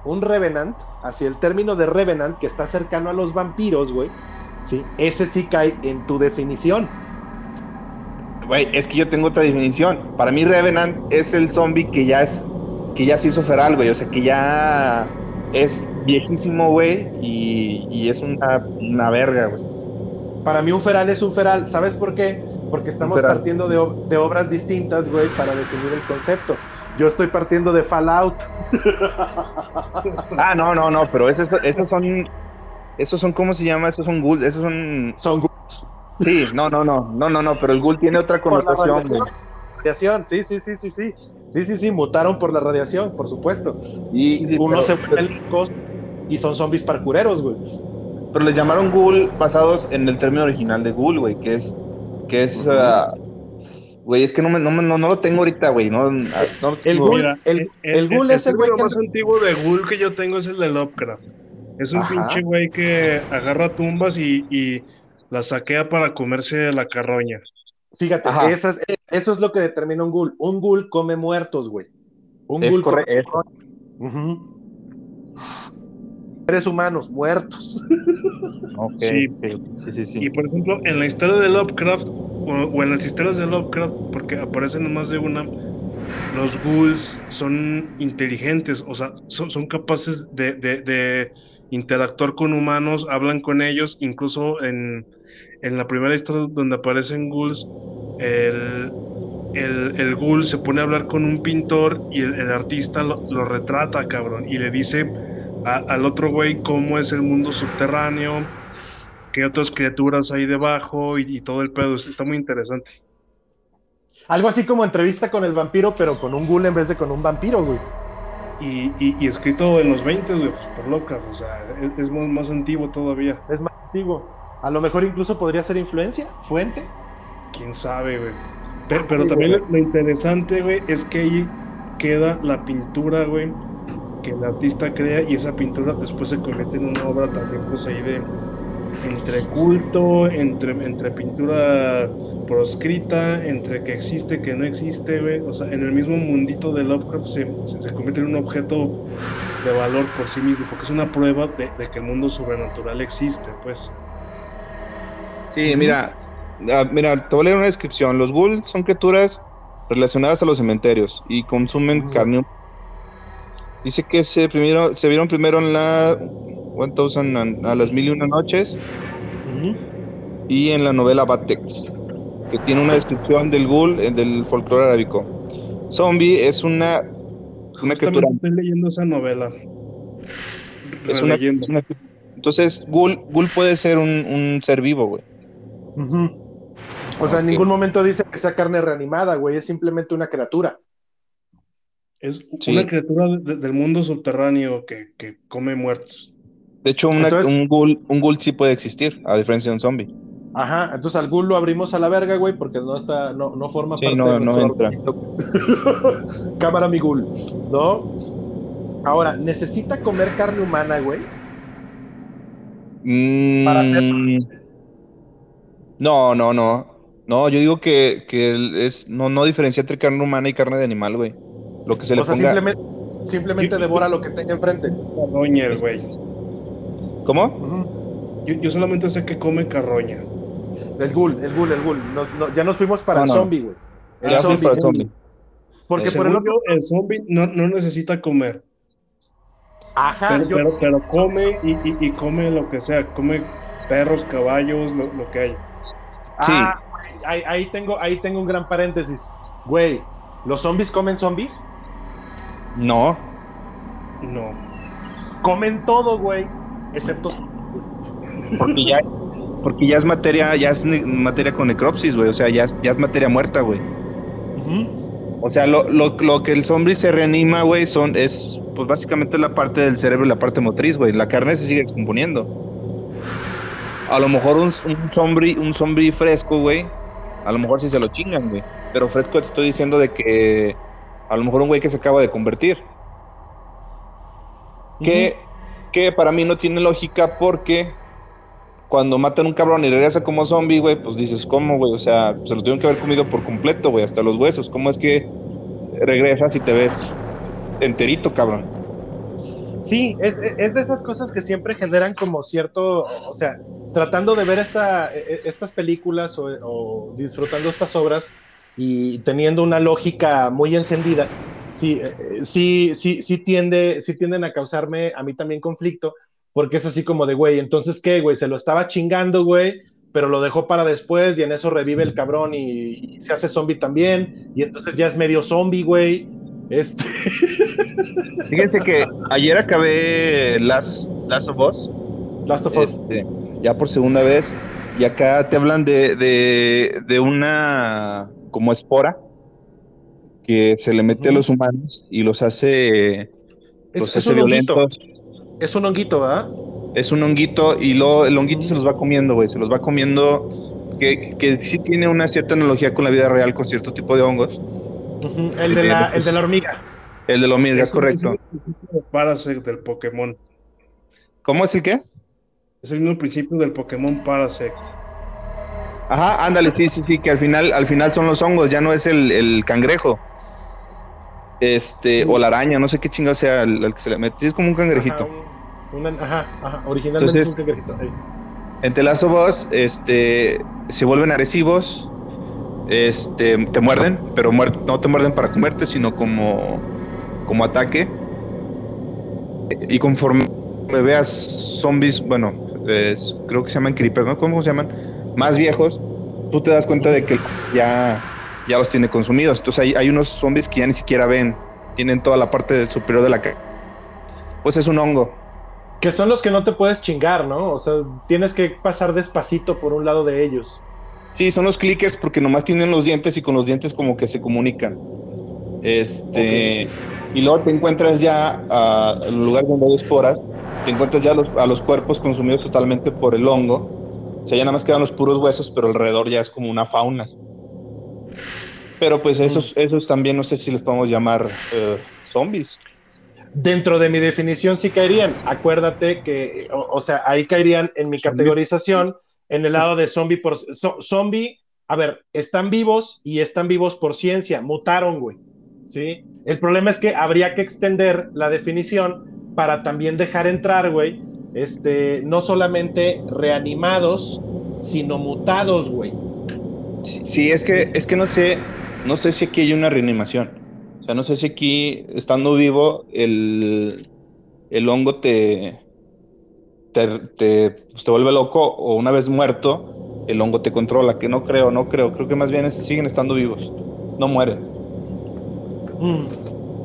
un revenant, hacia el término de revenant, que está cercano a los vampiros, güey. Sí, ese sí cae en tu definición. Güey, es que yo tengo otra definición. Para mí, Revenant es el zombie que ya es, que ya se hizo feral, güey. O sea, que ya es viejísimo, güey, y, y es una, una verga, güey. Para mí un feral es un feral. ¿Sabes por qué? Porque estamos partiendo de, de obras distintas, güey, para definir el concepto. Yo estoy partiendo de Fallout. Ah, no, no, no, pero esos, esos son, esos son, ¿cómo se llama? Esos son ghouls, esos son, Son ghouls. sí, no, no, no, no, no, no, pero el ghoul tiene otra connotación, güey. Radiación, sí, sí, sí, sí, sí. Sí, sí, sí, mutaron por la radiación, por supuesto. Y Sí, unos pero- se vuelven locos y son zombies parkureros, güey. Pero les llamaron ghoul basados en el término original de ghoul, güey, que es, que es, ah, güey, es que no, me, no, no, no lo tengo ahorita, güey, no, no lo El ghoul- Mira, el- el ghoul es el güey que más antiguo de ghoul que yo tengo es el de Lovecraft. Es un Ajá. pinche güey que agarra tumbas y, y las saquea para comerse la carroña. Fíjate, esas- eso es lo que determina un ghoul. Un ghoul come muertos, güey. Un Es ghoul come- correcto. Ujú. Seres humanos muertos. Ok, Sí. sí, sí, sí. Y por ejemplo, en la historia de Lovecraft, o, o en las historias de Lovecraft, porque aparecen en más de una, los ghouls son inteligentes, o sea, son, son capaces de, de- de interactuar con humanos, hablan con ellos, incluso en, en la primera historia donde aparecen ghouls, el, el, el ghoul se pone a hablar con un pintor y el, el artista lo, lo retrata, cabrón, y le dice a- al otro güey cómo es el mundo subterráneo, qué otras criaturas hay debajo y, y todo el pedo. Está muy interesante. Algo así como entrevista con el vampiro, pero con un ghoul en vez de con un vampiro, güey. Y, y- y escrito en los 20, güey, pues por locas, o sea, es, es más, más antiguo todavía. Es más antiguo. A lo mejor incluso podría ser influencia, fuente. Quién sabe, güey. Pe- Pero, Sí, también güey. lo, lo interesante, güey, es que ahí queda la pintura, güey, que el artista crea y esa pintura después se convierte en una obra también, pues ahí de entre culto, entre, entre pintura proscrita, entre que existe, que no existe, güey. O sea, en el mismo mundito de Lovecraft se, se, se convierte en un objeto de valor por sí mismo, porque es una prueba de, de que el mundo sobrenatural existe, pues. Sí, mira, ah, mira, te voy a leer una descripción. Los ghouls son criaturas relacionadas a los cementerios y consumen carne. Dice que se, primero, se vieron primero en la 1000 and- a las mil y una noches y en la novela Batek, que tiene una descripción del ghoul eh, del folclore arábico. Zombie es una, una criatura. Estoy leyendo esa novela. Es una, una- entonces, ghoul, ghoul puede ser un, un ser vivo, güey. Ujú. O sea, en ningún momento dice que sea carne reanimada, güey. Es simplemente una criatura. Es Sí. una criatura de- de- del mundo subterráneo que, que come muertos. De hecho, una- Entonces- un, ghoul, un ghoul sí puede existir, a diferencia de un zombie. Ajá, entonces al ghoul lo abrimos a la verga, güey, porque no está, no, no forma Sí, parte no- de no nuestro entra. Cámara mi ghoul, ¿no? Ahora, ¿necesita comer carne humana, güey? Para hacer- Mm, No, no, no. No, yo digo que, que es, no, no diferencia entre carne humana y carne de animal, güey. Lo que se le O sea, ponga. simplemente, simplemente Yo- devora lo que tenga enfrente. Carroña, el güey. ¿Cómo? Yo, yo solamente sé que come carroña. El ghoul, el ghoul, el ghoul. No- no, ya nos fuimos para No, el no. zombie, güey. El Ya fui zombie. para el zombie. Porque por el otro. el zombie no, no necesita comer, Ajá, pero, yo- pero, pero come y, y- y come lo que sea. Come perros, caballos, lo, lo que haya. Sí. Ah, ahí, ahí tengo, ahí tengo un gran paréntesis. Güey, ¿los zombies comen zombies? No. No. Comen todo, güey. Excepto. Porque ya, porque ya es materia, ya es materia con necropsis, güey. O sea, ya es, ya es materia muerta, güey. O sea, lo, lo, lo que el zombie se reanima, güey, son, es pues básicamente la parte del cerebro y la parte motriz, güey. La carne se sigue descomponiendo. A lo mejor un, un zombie, un zombie fresco, güey. A lo mejor sí se lo chingan, güey. Pero fresco te estoy diciendo de que a lo mejor un güey que se acaba de convertir. Que, que para mí no tiene lógica porque cuando matan un cabrón y regresa como zombie, güey, pues dices, ¿cómo, güey? O sea, se lo tuvieron que haber comido por completo, güey, hasta los huesos. ¿Cómo es que regresas y te ves enterito, cabrón? Sí, es, es de esas cosas que siempre generan como cierto, o sea, tratando de ver esta, e- estas películas o, disfrutando estas obras y teniendo una lógica muy encendida, sí, eh, sí, sí, sí tiende, sí tienden a causarme a mí también conflicto, porque es así como de, güey, entonces qué, güey, se lo estaba chingando, güey, pero lo dejó para después y en eso revive el cabrón y, y se hace zombie también, y entonces ya es medio zombie, güey. Este, Fíjense que ayer acabé Last, Last of Us, Last of Us. este, ya por segunda vez, y acá te hablan de, de, de una como espora que se le mete a los humanos y los hace, Es, los es hace un honguito. violentos. Es un honguito, ¿verdad? Es un honguito y lo, el honguito se los va comiendo, güey. Se los va comiendo. Que, que sí tiene una cierta analogía con la vida real, con cierto tipo de hongos. El de la, el de la hormiga. El de la hormiga, Es correcto. Parasect del Pokémon. ¿Cómo es el qué? Es el mismo principio del Pokémon Parasect. Ajá, ándale, sí, sí, sí, que al final, al final son los hongos, ya no es el, el cangrejo. Este, o la araña, no sé qué chingado sea el, el que se le mete. Es como un cangrejito. Ajá, un- una- ajá, ajá, originalmente Entonces- es un cangrejito. ahí. En The Last of Us, este, se vuelven agresivos este, te muerden, pero no te muerden para comerte, sino como, como ataque. Y conforme veas zombies, bueno, creo que se llaman creepers, ¿no? ¿Cómo se llaman? Más viejos, tú te das cuenta de que ya, ya los tiene consumidos. Entonces hay, hay unos zombies que ya ni siquiera ven, tienen toda la parte superior de la cara. Pues es un hongo. Que son los que no te puedes chingar, ¿no? O sea, tienes que pasar despacito por un lado de ellos. Sí, son los clickers porque nomás tienen los dientes y con los dientes como que se comunican. Este, y luego te encuentras ya a el lugar donde hay esporas, te encuentras ya a los, cuerpos consumidos totalmente por el hongo. O sea, ya nada más quedan los puros huesos, pero alrededor ya es como una fauna. Pero pues esos, mm. esos también no sé si les podemos llamar eh, zombies. Dentro de mi definición sí caerían. Acuérdate que, o, sea, ahí caerían en mi categorización en el lado de zombie por zombie. A ver, están vivos y están vivos por ciencia, mutaron, güey. ¿Sí? El problema es que habría que extender la definición para también dejar entrar, güey, este, no solamente reanimados, sino mutados, güey. Sí, es que es que no sé, no sé si aquí hay una reanimación. O sea, no sé si aquí estando vivo el, el hongo te, te, pues, te, vuelve loco o una vez muerto, el hongo te controla, que no creo, no creo, creo que más bien siguen estando vivos, no mueren.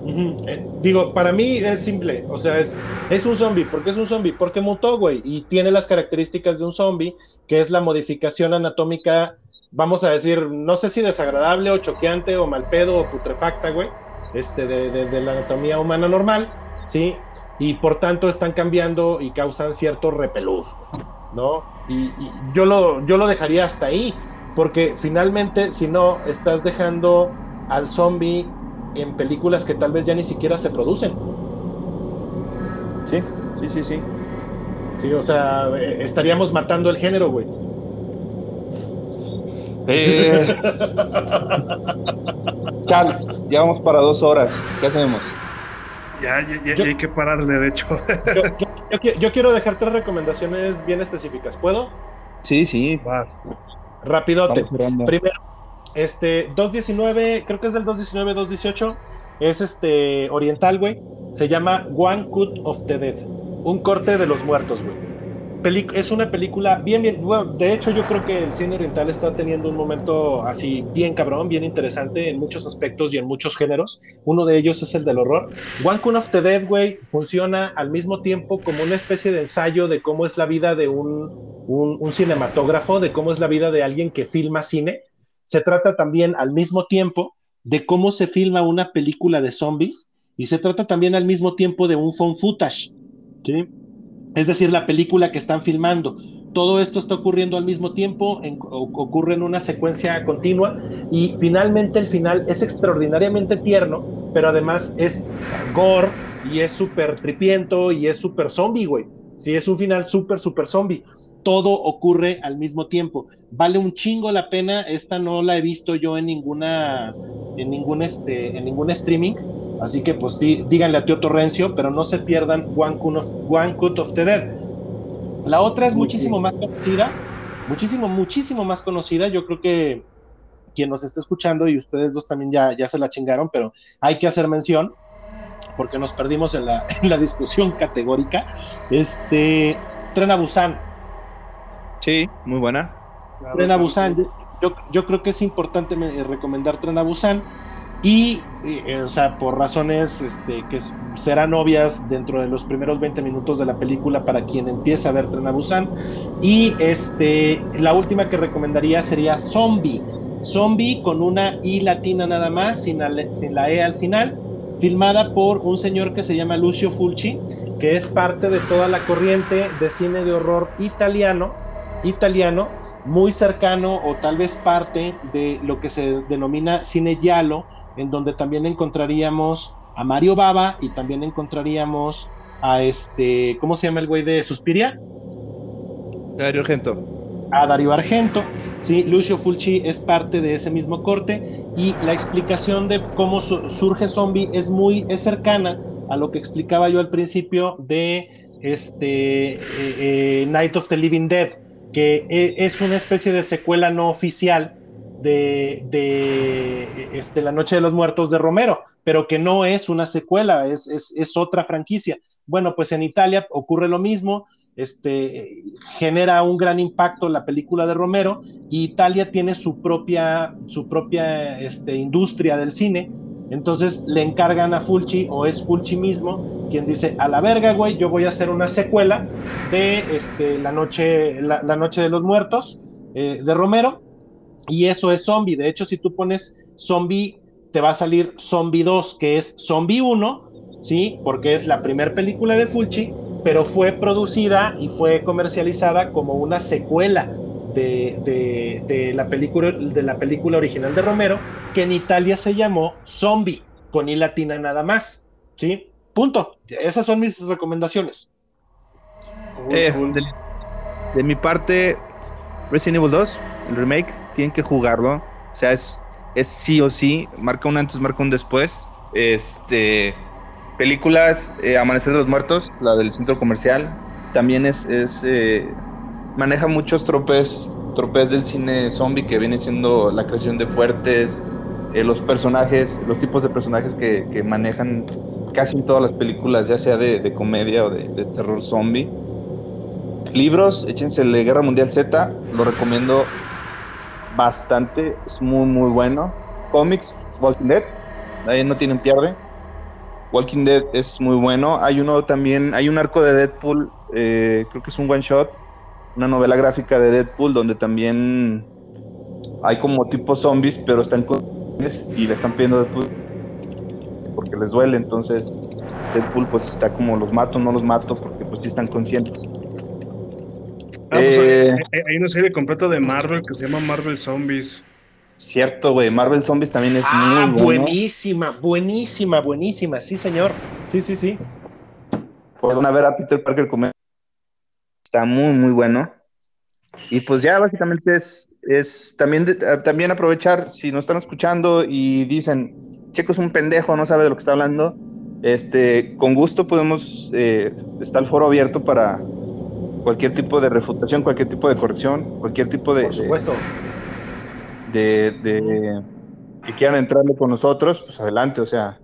Mm, eh, digo, para mí es simple, o sea, es, es un zombie, ¿por qué es un zombie? Porque mutó, güey, y tiene las características de un zombie, que es la modificación anatómica, vamos a decir, no sé si desagradable o choqueante o mal pedo o putrefacta, güey, este, de, de la anatomía humana normal, ¿sí? y por tanto están cambiando y causan cierto repelús, ¿no? Y, yo, lo, yo lo dejaría hasta ahí, porque finalmente, si no, estás dejando al zombie en películas que tal vez ya ni siquiera se producen. Sí, sí, sí, sí. Sí, o sea, estaríamos matando el género, güey. Eh... Charles, ya vamos para dos horas. ¿Qué hacemos? Ya, hay que pararle, de hecho. Yo, quiero dejar tres recomendaciones bien específicas. ¿Puedo? Sí, sí. Rapidote. Primero, este 219, creo que es del 219, 218. Es este oriental, güey. Se llama One Cut of the Dead. Un corte de los muertos, güey es una película bien, bien, bueno, de hecho yo creo que el cine oriental está teniendo un momento así bien cabrón, bien interesante en muchos aspectos y en muchos géneros. Uno de ellos es el del horror. One Kun of the Dead, güey, funciona al mismo tiempo como una especie de ensayo de cómo es la vida de un, un, un cinematógrafo, de cómo es la vida de alguien que filma cine. Se trata también al mismo tiempo de cómo se filma una película de zombies y se trata también al mismo tiempo de un phone footage. ¿sí? Es decir, la película que están filmando. Todo esto está ocurriendo al mismo tiempo, ocurre en una secuencia continua y finalmente el final es extraordinariamente tierno, pero además es gore y es súper tripiento y es súper zombie, güey. Sí, es un final súper, súper zombie. Todo ocurre al mismo tiempo. Vale un chingo la pena. Esta no la he visto yo en ninguna, en ningún, este, en ningún streaming Así que pues díganle a Tío Torrencio, pero no se pierdan One Cut of, One Cut of the Dead. La otra es muchísimo más conocida, muchísimo, muchísimo más conocida. Yo creo que quien nos está escuchando y ustedes dos también ya, ya se la chingaron, pero hay que hacer mención porque nos perdimos en la, en la discusión categórica. Este, Tren a Busan. Sí, muy buena. Tren a Busan. Yo, yo, creo que es importante recomendar Tren a Busan y, eh, o sea, por razones este, que serán obvias dentro de los primeros 20 minutos de la película para quien empiece a ver Tren a Busan. Y este, la última que recomendaría sería Zombie. Zombie con una I latina nada más, sin la, sin la E al final, filmada por un señor que se llama Lucio Fulci, que es parte de toda la corriente de cine de horror italiano, italiano, muy cercano o tal vez parte de lo que se denomina cine giallo, en donde también encontraríamos a Mario Baba y también encontraríamos a este, ¿cómo se llama el güey de Suspiria? Dario Argento. A Dario Argento, sí, Lucio Fulci es parte de ese mismo corte y la explicación de cómo surge Zombie es muy es cercana a lo que explicaba yo al principio de este eh, eh, Night of the Living Dead, que e, es una especie de secuela no oficial de, de este, La Noche de los Muertos de Romero, pero que no es una secuela, es, es, es otra franquicia. Bueno, pues en Italia ocurre lo mismo, este, genera un gran impacto la película de Romero y Italia tiene su propia, su propia este, industria del cine. Entonces le encargan a Fulci o es Fulci mismo quien dice, a la verga, güey, yo voy a hacer una secuela de este, la, noche, la, noche de los Muertos eh, de Romero y eso es Zombie. De hecho, si tú pones Zombie, te va a salir Zombie 2, que es Zombie 1, ¿sí? Porque es la primera película de Fulci pero fue producida y fue comercializada como una secuela de, la película, de la película original de Romero, que en Italia se llamó Zombie, con I latina nada más. ¿Sí? Punto. Esas son mis recomendaciones. Eh, de, mi parte, Resident Evil 2, el remake, tienen que jugarlo. O sea, es, es sí o sí. Marca un antes, marca un después. Este películas, eh, Amanecer de los Muertos, la del centro comercial, también es, es eh, maneja muchos tropes, tropes del cine zombie que viene siendo la creación de fuertes, eh, los personajes, los tipos de personajes que, que, manejan casi en todas las películas, ya sea de, de comedia o de, terror zombie. Libros, échense de Guerra Mundial Z, lo recomiendo bastante, es muy muy bueno. Cómics, Walking Dead, ahí no tienen pierde. Walking Dead es muy bueno. Hay uno también, hay un arco de Deadpool, eh, creo que es un one shot, una novela gráfica de Deadpool donde también hay como tipo zombies, pero están con y le están pidiendo Deadpool porque les duele. Entonces Deadpool pues está como los mato, no los mato porque pues sí están conscientes. Ah, pues, eh, hay, una serie completa de Marvel que se llama Marvel Zombies. Cierto, güey. Marvel Zombies también es ah, muy buenísima, buenísima, buenísima. Sí, señor. Sí, sí, sí. Pueden ver a Peter Parker comer. Está muy, muy bueno. Y pues ya básicamente es, es también, también aprovechar, si nos están escuchando y dicen, Checo es un pendejo, no sabe de lo que está hablando, este, con gusto podemos, eh, está el foro abierto para cualquier tipo de refutación, cualquier tipo de corrección, cualquier tipo de... Por supuesto de, que quieran entrarle con nosotros, pues adelante, o sea,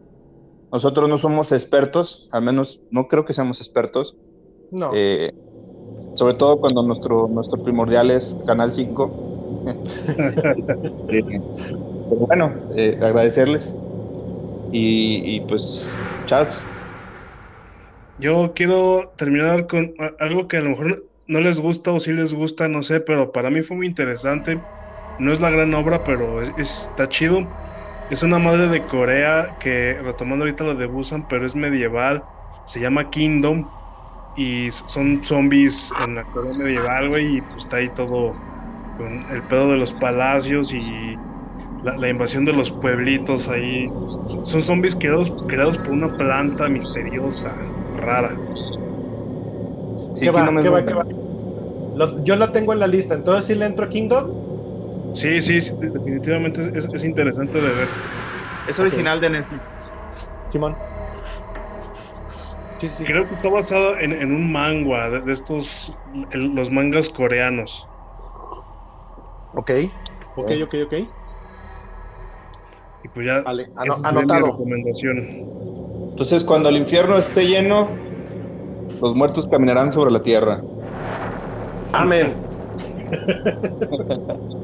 nosotros no somos expertos, al menos no creo que seamos expertos. No. Eh, sobre todo cuando nuestro, nuestro primordial es Canal 5. Eh, pero bueno, eh, agradecerles. Y, y, pues, Charles. Yo quiero terminar con algo que a lo mejor no les gusta o sí les gusta, no sé, pero para mí fue muy interesante no es la gran obra, pero está chido. Es una madre de Corea que, retomando ahorita lo de Busan, pero es medieval. Se llama Kingdom. Y son zombies en la Corea medieval, güey. Y pues está ahí todo con el pedo de los palacios y la, invasión de los pueblitos ahí. Son zombies creados, creados por una planta misteriosa, rara. Sí, ¿Qué va, ¿qué va, qué va? yo la tengo en la lista, entonces si le entro a Kingdom. Sí, sí, definitivamente es, interesante de ver. Es original de Netflix. Simón. Sí, sí. Creo que está basado en, un manga de, estos, los mangas coreanos. Ok, ok, ok, ok. Y pues ya. Vale, anotado. recomendación. Entonces, cuando el infierno esté lleno, los muertos caminarán sobre la tierra. Amén.